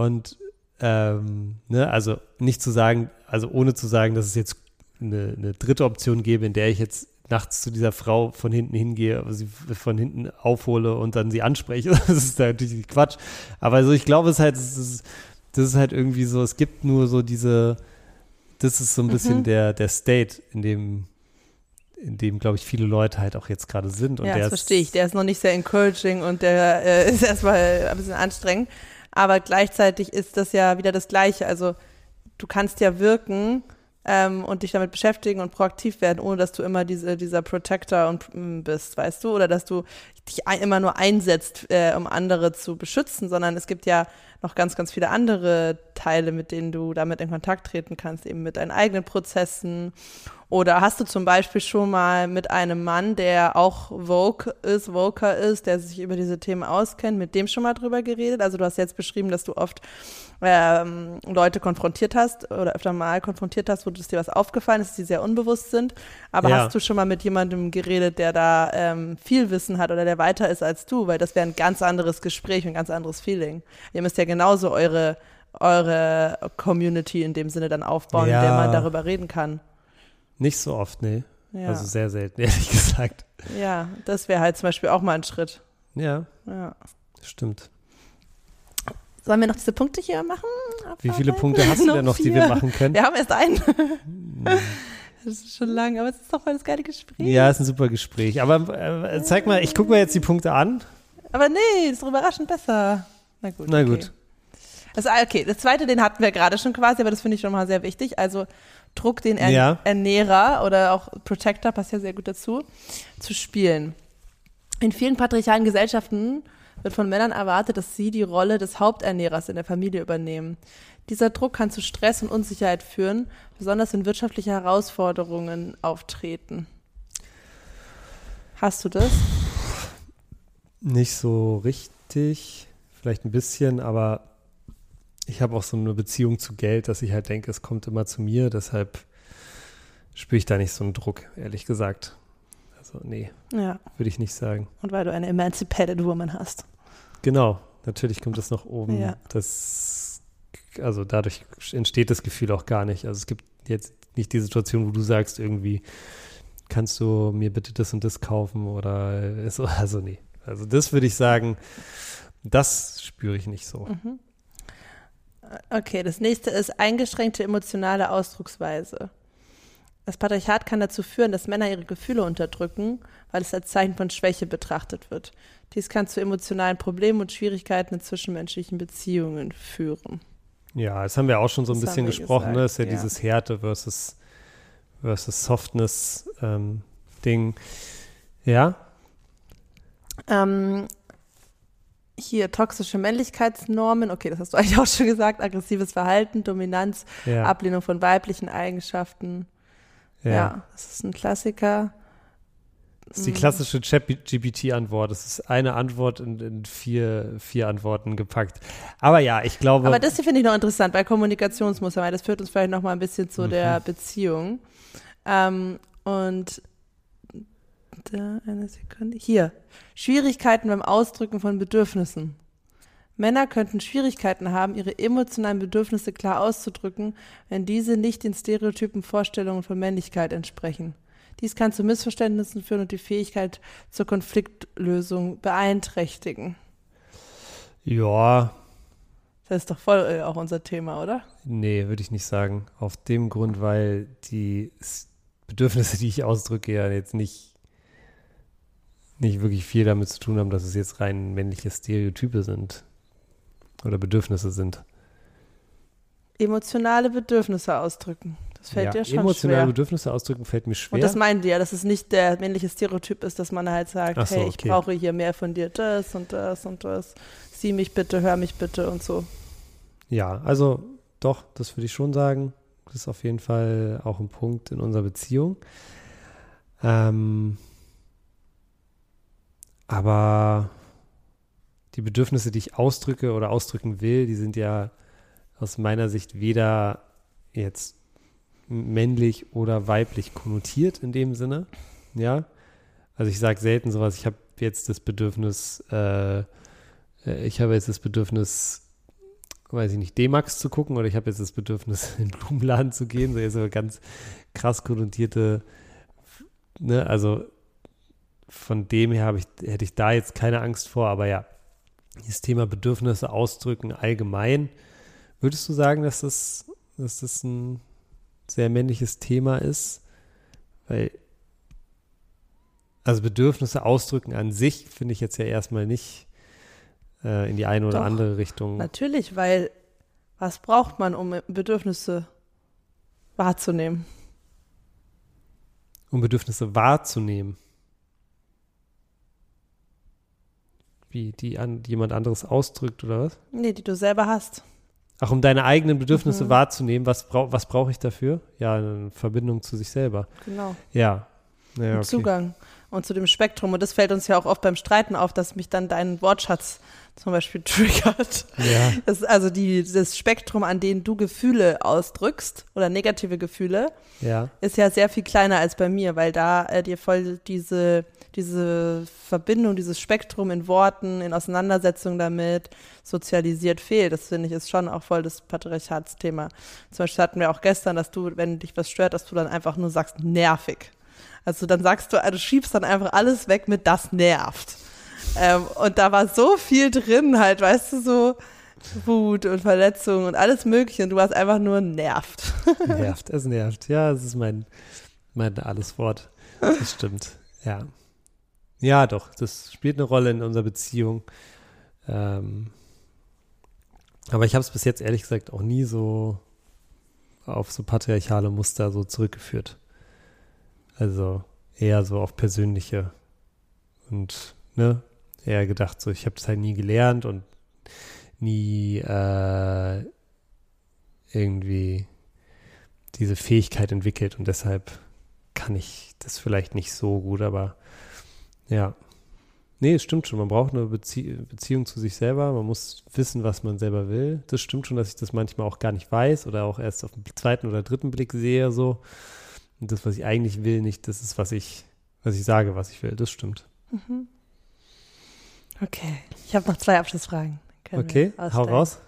Und ähm, ne, also nicht zu sagen, also ohne zu sagen, dass es jetzt eine, eine dritte Option gäbe, in der ich jetzt nachts zu dieser Frau von hinten hingehe, sie von hinten aufhole und dann sie anspreche. Das ist natürlich Quatsch. Aber also ich glaube, es ist halt, es ist, das ist halt irgendwie so, es gibt nur so diese, das ist so ein bisschen mhm. der, der State, in dem, in dem, glaube ich, viele Leute halt auch jetzt gerade sind. Und ja, das verstehe ich. Der ist noch nicht sehr encouraging und der äh, ist erstmal ein bisschen anstrengend. Aber gleichzeitig ist das ja wieder das Gleiche. Also du kannst ja wirken ähm, und dich damit beschäftigen und proaktiv werden, ohne dass du immer diese, dieser Protector und, mm, bist, weißt du? Oder dass du dich immer nur einsetzt, äh, um andere zu beschützen, sondern es gibt ja noch ganz, ganz viele andere Teile, mit denen du damit in Kontakt treten kannst, eben mit deinen eigenen Prozessen. Oder hast du zum Beispiel schon mal mit einem Mann, der auch Vogue ist, Voker ist, der sich über diese Themen auskennt, mit dem schon mal drüber geredet? Also du hast jetzt beschrieben, dass du oft ähm, Leute konfrontiert hast oder öfter mal konfrontiert hast, wo dir was aufgefallen ist, die sehr unbewusst sind. Aber ja. hast du schon mal mit jemandem geredet, der da ähm, viel Wissen hat oder der weiter ist als du? Weil das wäre ein ganz anderes Gespräch und ein ganz anderes Feeling. Ihr müsst ja genauso eure, eure Community in dem Sinne dann aufbauen, ja. in der man darüber reden kann. Nicht so oft, nee. Ja. Also sehr selten, ehrlich gesagt. Ja, das wäre halt zum Beispiel auch mal ein Schritt. Ja. Ja. Stimmt. Sollen wir noch diese Punkte hier machen? Wie viele Punkte hast du denn noch, vier. die wir machen können? Wir haben erst einen. das ist schon lang, aber es ist doch voll das geile Gespräch. Ja, es ist ein super Gespräch. Aber äh, zeig mal, ich gucke mir jetzt die Punkte an. Aber nee, das ist überraschend besser. Na gut. Na gut. Das, okay, das zweite, den hatten wir gerade schon quasi, aber das finde ich schon mal sehr wichtig. Also Druck, den er ja. Ernährer oder auch Protector, passt ja sehr gut dazu, zu spielen. In vielen patriarchalen Gesellschaften wird von Männern erwartet, dass sie die Rolle des Haupternährers in der Familie übernehmen. Dieser Druck kann zu Stress und Unsicherheit führen, besonders wenn wirtschaftliche Herausforderungen auftreten. Hast du das? Nicht so richtig, vielleicht ein bisschen, aber ich habe auch so eine Beziehung zu Geld, dass ich halt denke, es kommt immer zu mir, deshalb spüre ich da nicht so einen Druck, ehrlich gesagt. Also nee, ja. würde ich nicht sagen. Und weil du eine emancipated woman hast. Genau, natürlich kommt das noch oben. Ja. Das, also dadurch entsteht das Gefühl auch gar nicht. Also es gibt jetzt nicht die Situation, wo du sagst irgendwie, kannst du mir bitte das und das kaufen oder so. Also nee. Also das würde ich sagen, das spüre ich nicht so. Mhm. Okay, das nächste ist eingeschränkte emotionale Ausdrucksweise. Das Patriarchat kann dazu führen, dass Männer ihre Gefühle unterdrücken, weil es als Zeichen von Schwäche betrachtet wird. Dies kann zu emotionalen Problemen und Schwierigkeiten in zwischenmenschlichen Beziehungen führen. Ja, das haben wir auch schon so ein das bisschen gesprochen. Gesagt, ne? Das ist ja, ja, dieses Härte versus, versus Softness ähm, Ding. Ja. Ähm, hier toxische Männlichkeitsnormen, okay, das hast du eigentlich auch schon gesagt, aggressives Verhalten, Dominanz, ja. Ablehnung von weiblichen Eigenschaften. Ja. ja, das ist ein Klassiker. Das ist die klassische Chat-GPT-Antwort. Das ist eine Antwort in, in, vier, vier Antworten gepackt. Aber ja, ich glaube. Aber das hier finde ich noch interessant bei Kommunikationsmuster, weil das führt uns vielleicht noch mal ein bisschen zu mhm. der Beziehung. Ähm, und da eine Sekunde. Hier. Schwierigkeiten beim Ausdrücken von Bedürfnissen. Männer könnten Schwierigkeiten haben, ihre emotionalen Bedürfnisse klar auszudrücken, wenn diese nicht den stereotypen Vorstellungen von Männlichkeit entsprechen. Dies kann zu Missverständnissen führen und die Fähigkeit zur Konfliktlösung beeinträchtigen. Ja. Das ist doch voll äh, auch unser Thema, oder? Nee, würde ich nicht sagen. Auf dem Grund, weil die Bedürfnisse, die ich ausdrücke, ja jetzt nicht nicht wirklich viel damit zu tun haben, dass es jetzt rein männliche Stereotype sind oder Bedürfnisse sind. Emotionale Bedürfnisse ausdrücken. Das fällt ja, dir schon emotionale schwer. Bedürfnisse ausdrücken fällt mir schwer. Und das meinen die ja, dass es nicht der männliche Stereotyp ist, dass man halt sagt, so, hey, ich okay. brauche hier mehr von dir, das und das und das. Sieh mich bitte, hör mich bitte und so. Ja, also doch, das würde ich schon sagen. Das ist auf jeden Fall auch ein Punkt in unserer Beziehung. Ähm, aber die Bedürfnisse, die ich ausdrücke oder ausdrücken will, die sind ja aus meiner Sicht weder jetzt männlich oder weiblich konnotiert in dem Sinne. Ja, also ich sage selten sowas, ich habe jetzt das Bedürfnis, äh, äh, ich habe jetzt das Bedürfnis, weiß ich nicht, D-Max zu gucken oder ich habe jetzt das Bedürfnis, in den Blumenladen zu gehen. So jetzt so ganz krass konnotierte, ne, also von dem her habe ich, hätte ich da jetzt keine Angst vor, aber ja, dieses Thema Bedürfnisse ausdrücken allgemein. Würdest du sagen, dass das, dass das ein sehr männliches Thema ist? Weil, also Bedürfnisse ausdrücken an sich finde ich jetzt ja erstmal nicht äh, in die eine oder Doch. andere Richtung. Natürlich, weil was braucht man, um Bedürfnisse wahrzunehmen? um Bedürfnisse wahrzunehmen. Wie die an jemand anderes ausdrückt oder was? Nee, die du selber hast. Ach, um deine eigenen Bedürfnisse Mhm. wahrzunehmen, was, brau was brauche ich dafür? Ja, eine Verbindung zu sich selber. Genau. Ja. ja Und okay. Zugang und zu dem Spektrum. Und das fällt uns ja auch oft beim Streiten auf, dass mich dann dein Wortschatz zum Beispiel triggert. Ja, Das ist also die, das Spektrum, an dem du Gefühle ausdrückst oder negative Gefühle, ja, ist ja sehr viel kleiner als bei mir, weil da äh, dir voll diese, diese Verbindung, dieses Spektrum in Worten, in Auseinandersetzung damit sozialisiert fehlt. Das finde ich ist schon auch voll das Patriarchatsthema. Zum Beispiel hatten wir auch gestern, dass du, wenn dich was stört, dass du dann einfach nur sagst, nervig. Also dann sagst du, also schiebst dann einfach alles weg mit das nervt. Ähm, und da war so viel drin, halt, weißt du, so Wut und Verletzung und alles Mögliche. Und du warst einfach nur nervt. nervt, es nervt. Ja, das ist mein, mein alles Wort. Das stimmt. Ja. Ja, doch, das spielt eine Rolle in unserer Beziehung. Ähm, aber ich habe es bis jetzt ehrlich gesagt auch nie so auf so patriarchale Muster so zurückgeführt. Also eher so auf persönliche und ne, eher gedacht so, ich habe das halt nie gelernt und nie äh, irgendwie diese Fähigkeit entwickelt und deshalb kann ich das vielleicht nicht so gut, aber ja. Nee, es stimmt schon. Man braucht eine Bezie Beziehung zu sich selber. Man muss wissen, was man selber will. Das stimmt schon, dass ich das manchmal auch gar nicht weiß oder auch erst auf den zweiten oder dritten Blick sehe so. Und das, was ich eigentlich will, nicht das ist, was ich, was ich sage, was ich will. Das stimmt. Okay, ich habe noch zwei Abschlussfragen. Okay, hau raus.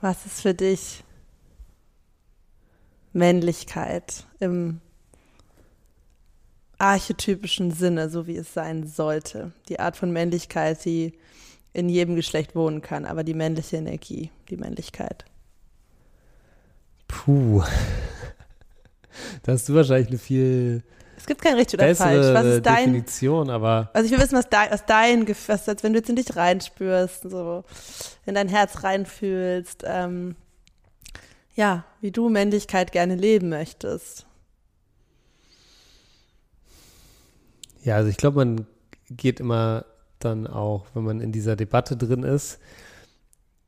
Was ist für dich Männlichkeit im archetypischen Sinne, so wie es sein sollte? Die Art von Männlichkeit, die in jedem Geschlecht wohnen kann, aber die männliche Energie, die Männlichkeit. Puh. Da hast du wahrscheinlich eine viel Es gibt kein richtig oder falsch. Was ist dein, Definition, aber also ich will wissen, was dein, was dein Gefühl, was, als wenn du jetzt in dich reinspürst, so in dein Herz reinfühlst, ähm, ja, wie du Männlichkeit gerne leben möchtest. Ja, also ich glaube, man geht immer dann auch, wenn man in dieser Debatte drin ist,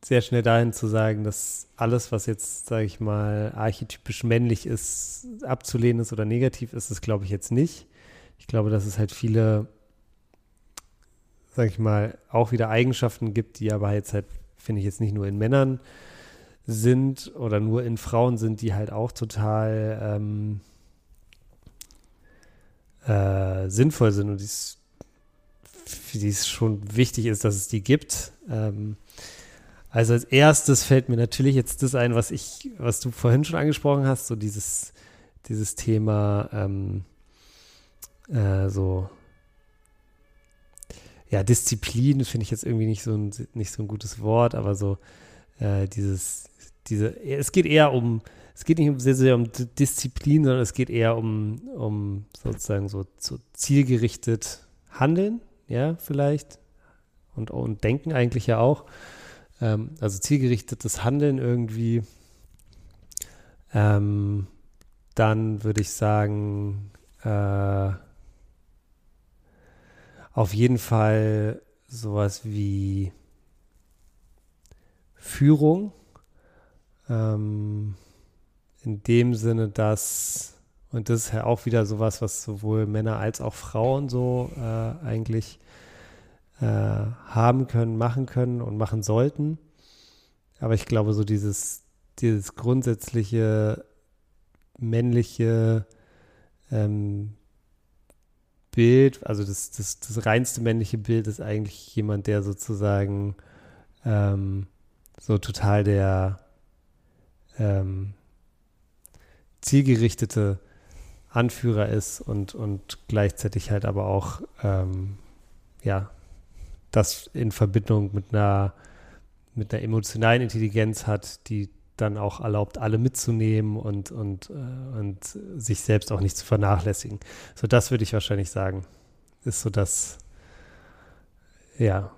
sehr schnell dahin zu sagen, dass alles, was jetzt, sage ich mal, archetypisch männlich ist, abzulehnen ist oder negativ ist, das glaube ich jetzt nicht. Ich glaube, dass es halt viele, sage ich mal, auch wieder Eigenschaften gibt, die aber jetzt halt, finde ich, jetzt nicht nur in Männern sind oder nur in Frauen sind, die halt auch total ähm, äh, sinnvoll sind und die es schon wichtig ist, dass es die gibt. Ähm, also als erstes fällt mir natürlich jetzt das ein, was ich, was du vorhin schon angesprochen hast, so dieses, dieses Thema ähm, äh, so ja, Disziplin finde ich jetzt irgendwie nicht so ein, nicht so ein gutes Wort, aber so äh, dieses, diese, es geht eher um, es geht nicht sehr, sehr um Disziplin, sondern es geht eher um, um sozusagen so, so zielgerichtet Handeln, ja, vielleicht. Und, und Denken eigentlich ja auch. Ähm, also zielgerichtetes Handeln irgendwie. Ähm, dann würde ich sagen, äh, auf jeden Fall sowas wie Führung. Ähm, in dem Sinne, dass, und das ist ja auch wieder sowas, was sowohl Männer als auch Frauen so äh, eigentlich äh, haben können, machen können und machen sollten. Aber ich glaube, so dieses, dieses grundsätzliche männliche ähm, Bild, also das, das, das reinste männliche Bild ist eigentlich jemand, der sozusagen ähm, so total der ähm, zielgerichtete Anführer ist und, und gleichzeitig halt aber auch, ähm, ja, das in Verbindung mit einer, mit einer emotionalen Intelligenz hat, die dann auch erlaubt, alle mitzunehmen und, und, äh, und sich selbst auch nicht zu vernachlässigen. So, das würde ich wahrscheinlich sagen, ist so das, ja,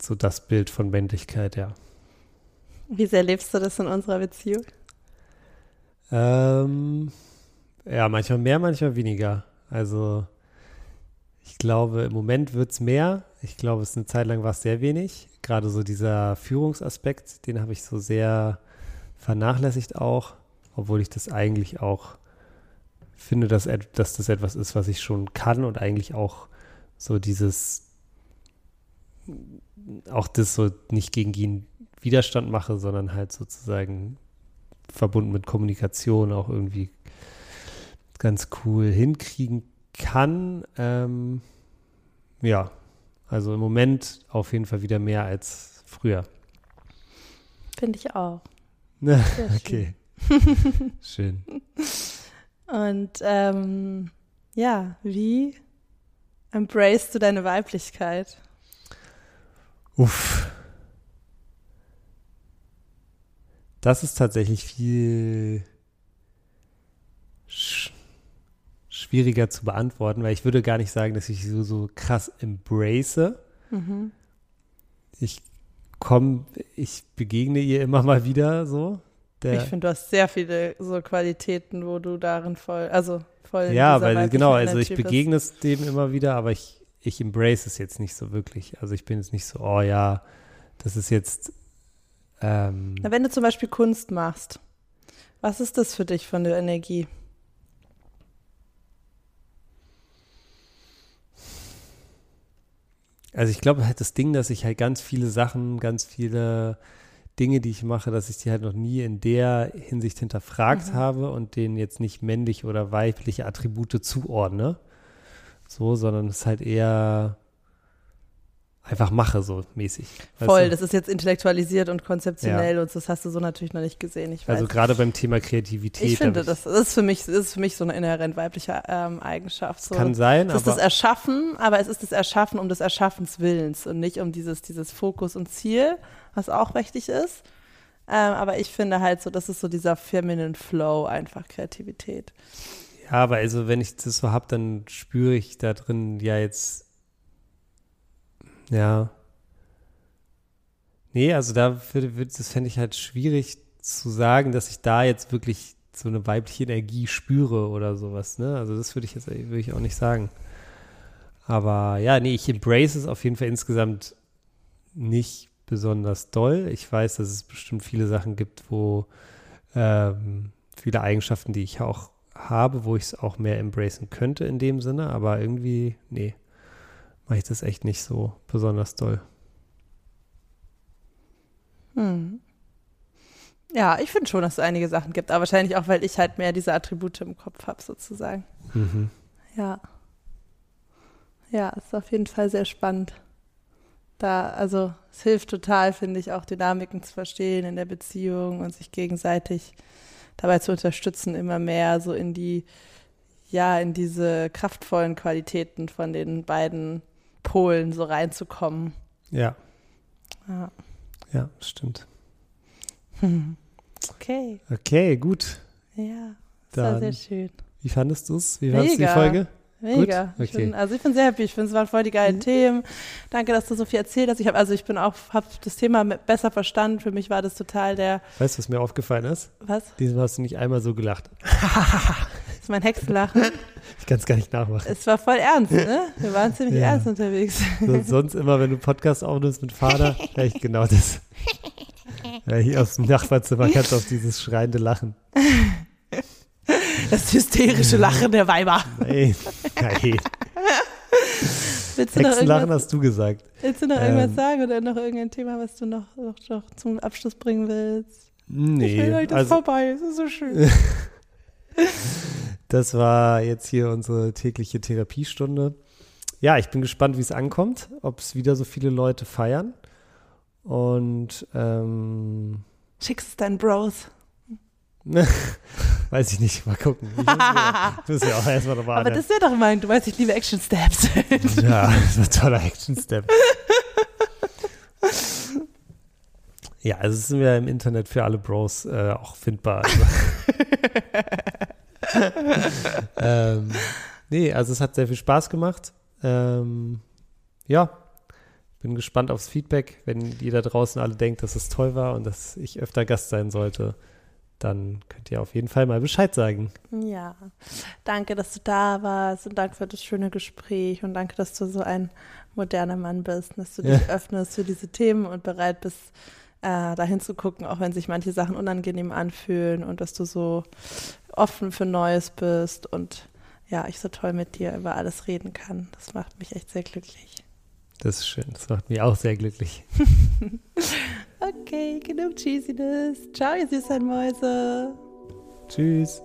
so das Bild von Männlichkeit, ja. Wie sehr lebst du das in unserer Beziehung? Ähm, ja, manchmal mehr, manchmal weniger. Also ich glaube, im Moment wird es mehr. Ich glaube, es ist eine Zeit lang war es sehr wenig. Gerade so dieser Führungsaspekt, den habe ich so sehr vernachlässigt auch, obwohl ich das eigentlich auch finde, dass, dass das etwas ist, was ich schon kann und eigentlich auch so dieses, auch das so nicht gegen ihn Widerstand mache, sondern halt sozusagen verbunden mit Kommunikation auch irgendwie ganz cool hinkriegen kann. Ähm, ja, also im Moment auf jeden Fall wieder mehr als früher. Finde ich auch. okay. schön. Und ähm, ja, wie embrace du deine Weiblichkeit? Uff. Das ist tatsächlich viel sch schwieriger zu beantworten, weil ich würde gar nicht sagen, dass ich so, so krass embrace. Mhm. Ich komme, ich begegne ihr immer mal wieder so. Der, ich finde, du hast sehr viele so Qualitäten, wo du darin voll, also voll. Ja, weil genau, also ich begegne es dem immer wieder, aber ich, ich embrace es jetzt nicht so wirklich. Also ich bin jetzt nicht so, oh ja, das ist jetzt. Ähm, Na, wenn du zum Beispiel Kunst machst, was ist das für dich von der Energie? Also ich glaube halt das Ding, dass ich halt ganz viele Sachen, ganz viele Dinge, die ich mache, dass ich die halt noch nie in der Hinsicht hinterfragt mhm. habe und denen jetzt nicht männliche oder weibliche Attribute zuordne. So, sondern es halt eher einfach mache, so mäßig. Voll, du? das ist jetzt intellektualisiert und konzeptionell ja. und das hast du so natürlich noch nicht gesehen. Also gerade beim Thema Kreativität. Ich finde, das, ist für mich, ist für mich so eine inhärent weibliche ähm, Eigenschaft. So. Kann sein, es ist das Erschaffen, aber es ist das Erschaffen um des Erschaffens Willens und nicht um dieses, dieses Fokus und Ziel, was auch wichtig ist. Ähm, aber ich finde halt so, das ist so dieser feminine Flow, einfach Kreativität. Ja, aber also wenn ich das so habe, dann spüre ich da drin ja jetzt ja. Nee, also da würde, das fände ich halt schwierig zu sagen, dass ich da jetzt wirklich so eine weibliche Energie spüre oder sowas, ne? Also das würde ich jetzt würde ich auch nicht sagen. Aber ja, nee, ich embrace es auf jeden Fall insgesamt nicht besonders doll. Ich weiß, dass es bestimmt viele Sachen gibt, wo ähm, viele Eigenschaften, die ich auch habe, wo ich es auch mehr embracen könnte in dem Sinne, aber irgendwie, nee, ich das echt nicht so besonders doll. Hm. Ja, ich finde schon, dass es einige Sachen gibt, aber wahrscheinlich auch, weil ich halt mehr diese Attribute im Kopf habe, sozusagen. Mhm. Ja. Ja, ist auf jeden Fall sehr spannend. Da, also es hilft total, finde ich, auch Dynamiken zu verstehen in der Beziehung und sich gegenseitig dabei zu unterstützen, immer mehr so in die, ja, in diese kraftvollen Qualitäten von den beiden Polen so reinzukommen. Ja. Ja, ja stimmt. Okay. Okay, gut. Ja, das Dann, war sehr schön. Wie fandest du es? Wie war die Folge? Mega. Gut? Ich Okay. bin, also ich bin sehr happy. Ich finde, es waren voll die geilen Themen. Danke, dass du so viel erzählt hast. Ich habe also ich bin auch habe das Thema besser verstanden. Für mich war das total der Weißt du, was mir aufgefallen ist? was? Diesmal hast du nicht einmal so gelacht. Mein Hexenlachen. Ich kann es gar nicht nachmachen. es war voll ernst, ne? Wir waren ziemlich Ja. ernst unterwegs. So, sonst immer, wenn du Podcast aufnimmst mit Vater, höre ich genau das. Ja, hier aus dem Nachbarzimmer kannst du auf dieses schreiende Lachen. Das hysterische Lachen der Weiber. Nein, nein. Willst du noch Hexenlachen hast du gesagt. willst du noch irgendwas Ähm. sagen oder noch irgendein Thema, was du noch, noch, noch zum Abschluss bringen willst? Ich will Nee, heute also vorbei. Es ist so schön. das war jetzt hier unsere tägliche Therapiestunde. Ja, ich bin gespannt, wie es ankommt, ob es wieder so viele Leute feiern. Und ähm, Schickst es deinen Bros. weiß ich nicht, mal gucken. Ich muss ich muss mir auch erstmal nochmal Aber das wäre doch mein, du weißt, ich liebe Action Steps. Ja, das war ein toller Action-Step. ja, also es sind wir im Internet für alle Bros äh, auch findbar. Also. ähm, nee, also es hat sehr viel Spaß gemacht. Ähm, ja, bin gespannt aufs Feedback. Wenn ihr da draußen alle denkt, dass es toll war und dass ich öfter Gast sein sollte, dann könnt ihr auf jeden Fall mal Bescheid sagen. Ja, danke, dass du da warst und danke für das schöne Gespräch und danke, dass du so ein moderner Mann bist, dass du dich öffnest für diese Themen und bereit bist, äh, dahin zu gucken, auch wenn sich manche Sachen unangenehm anfühlen und dass du so offen für Neues bist und ja, ich so toll mit dir über alles reden kann. Das macht mich echt sehr glücklich. Das ist schön. Das macht mich auch sehr glücklich. Okay, genug Cheesiness. Ciao, ihr süßen Mäuse. Tschüss.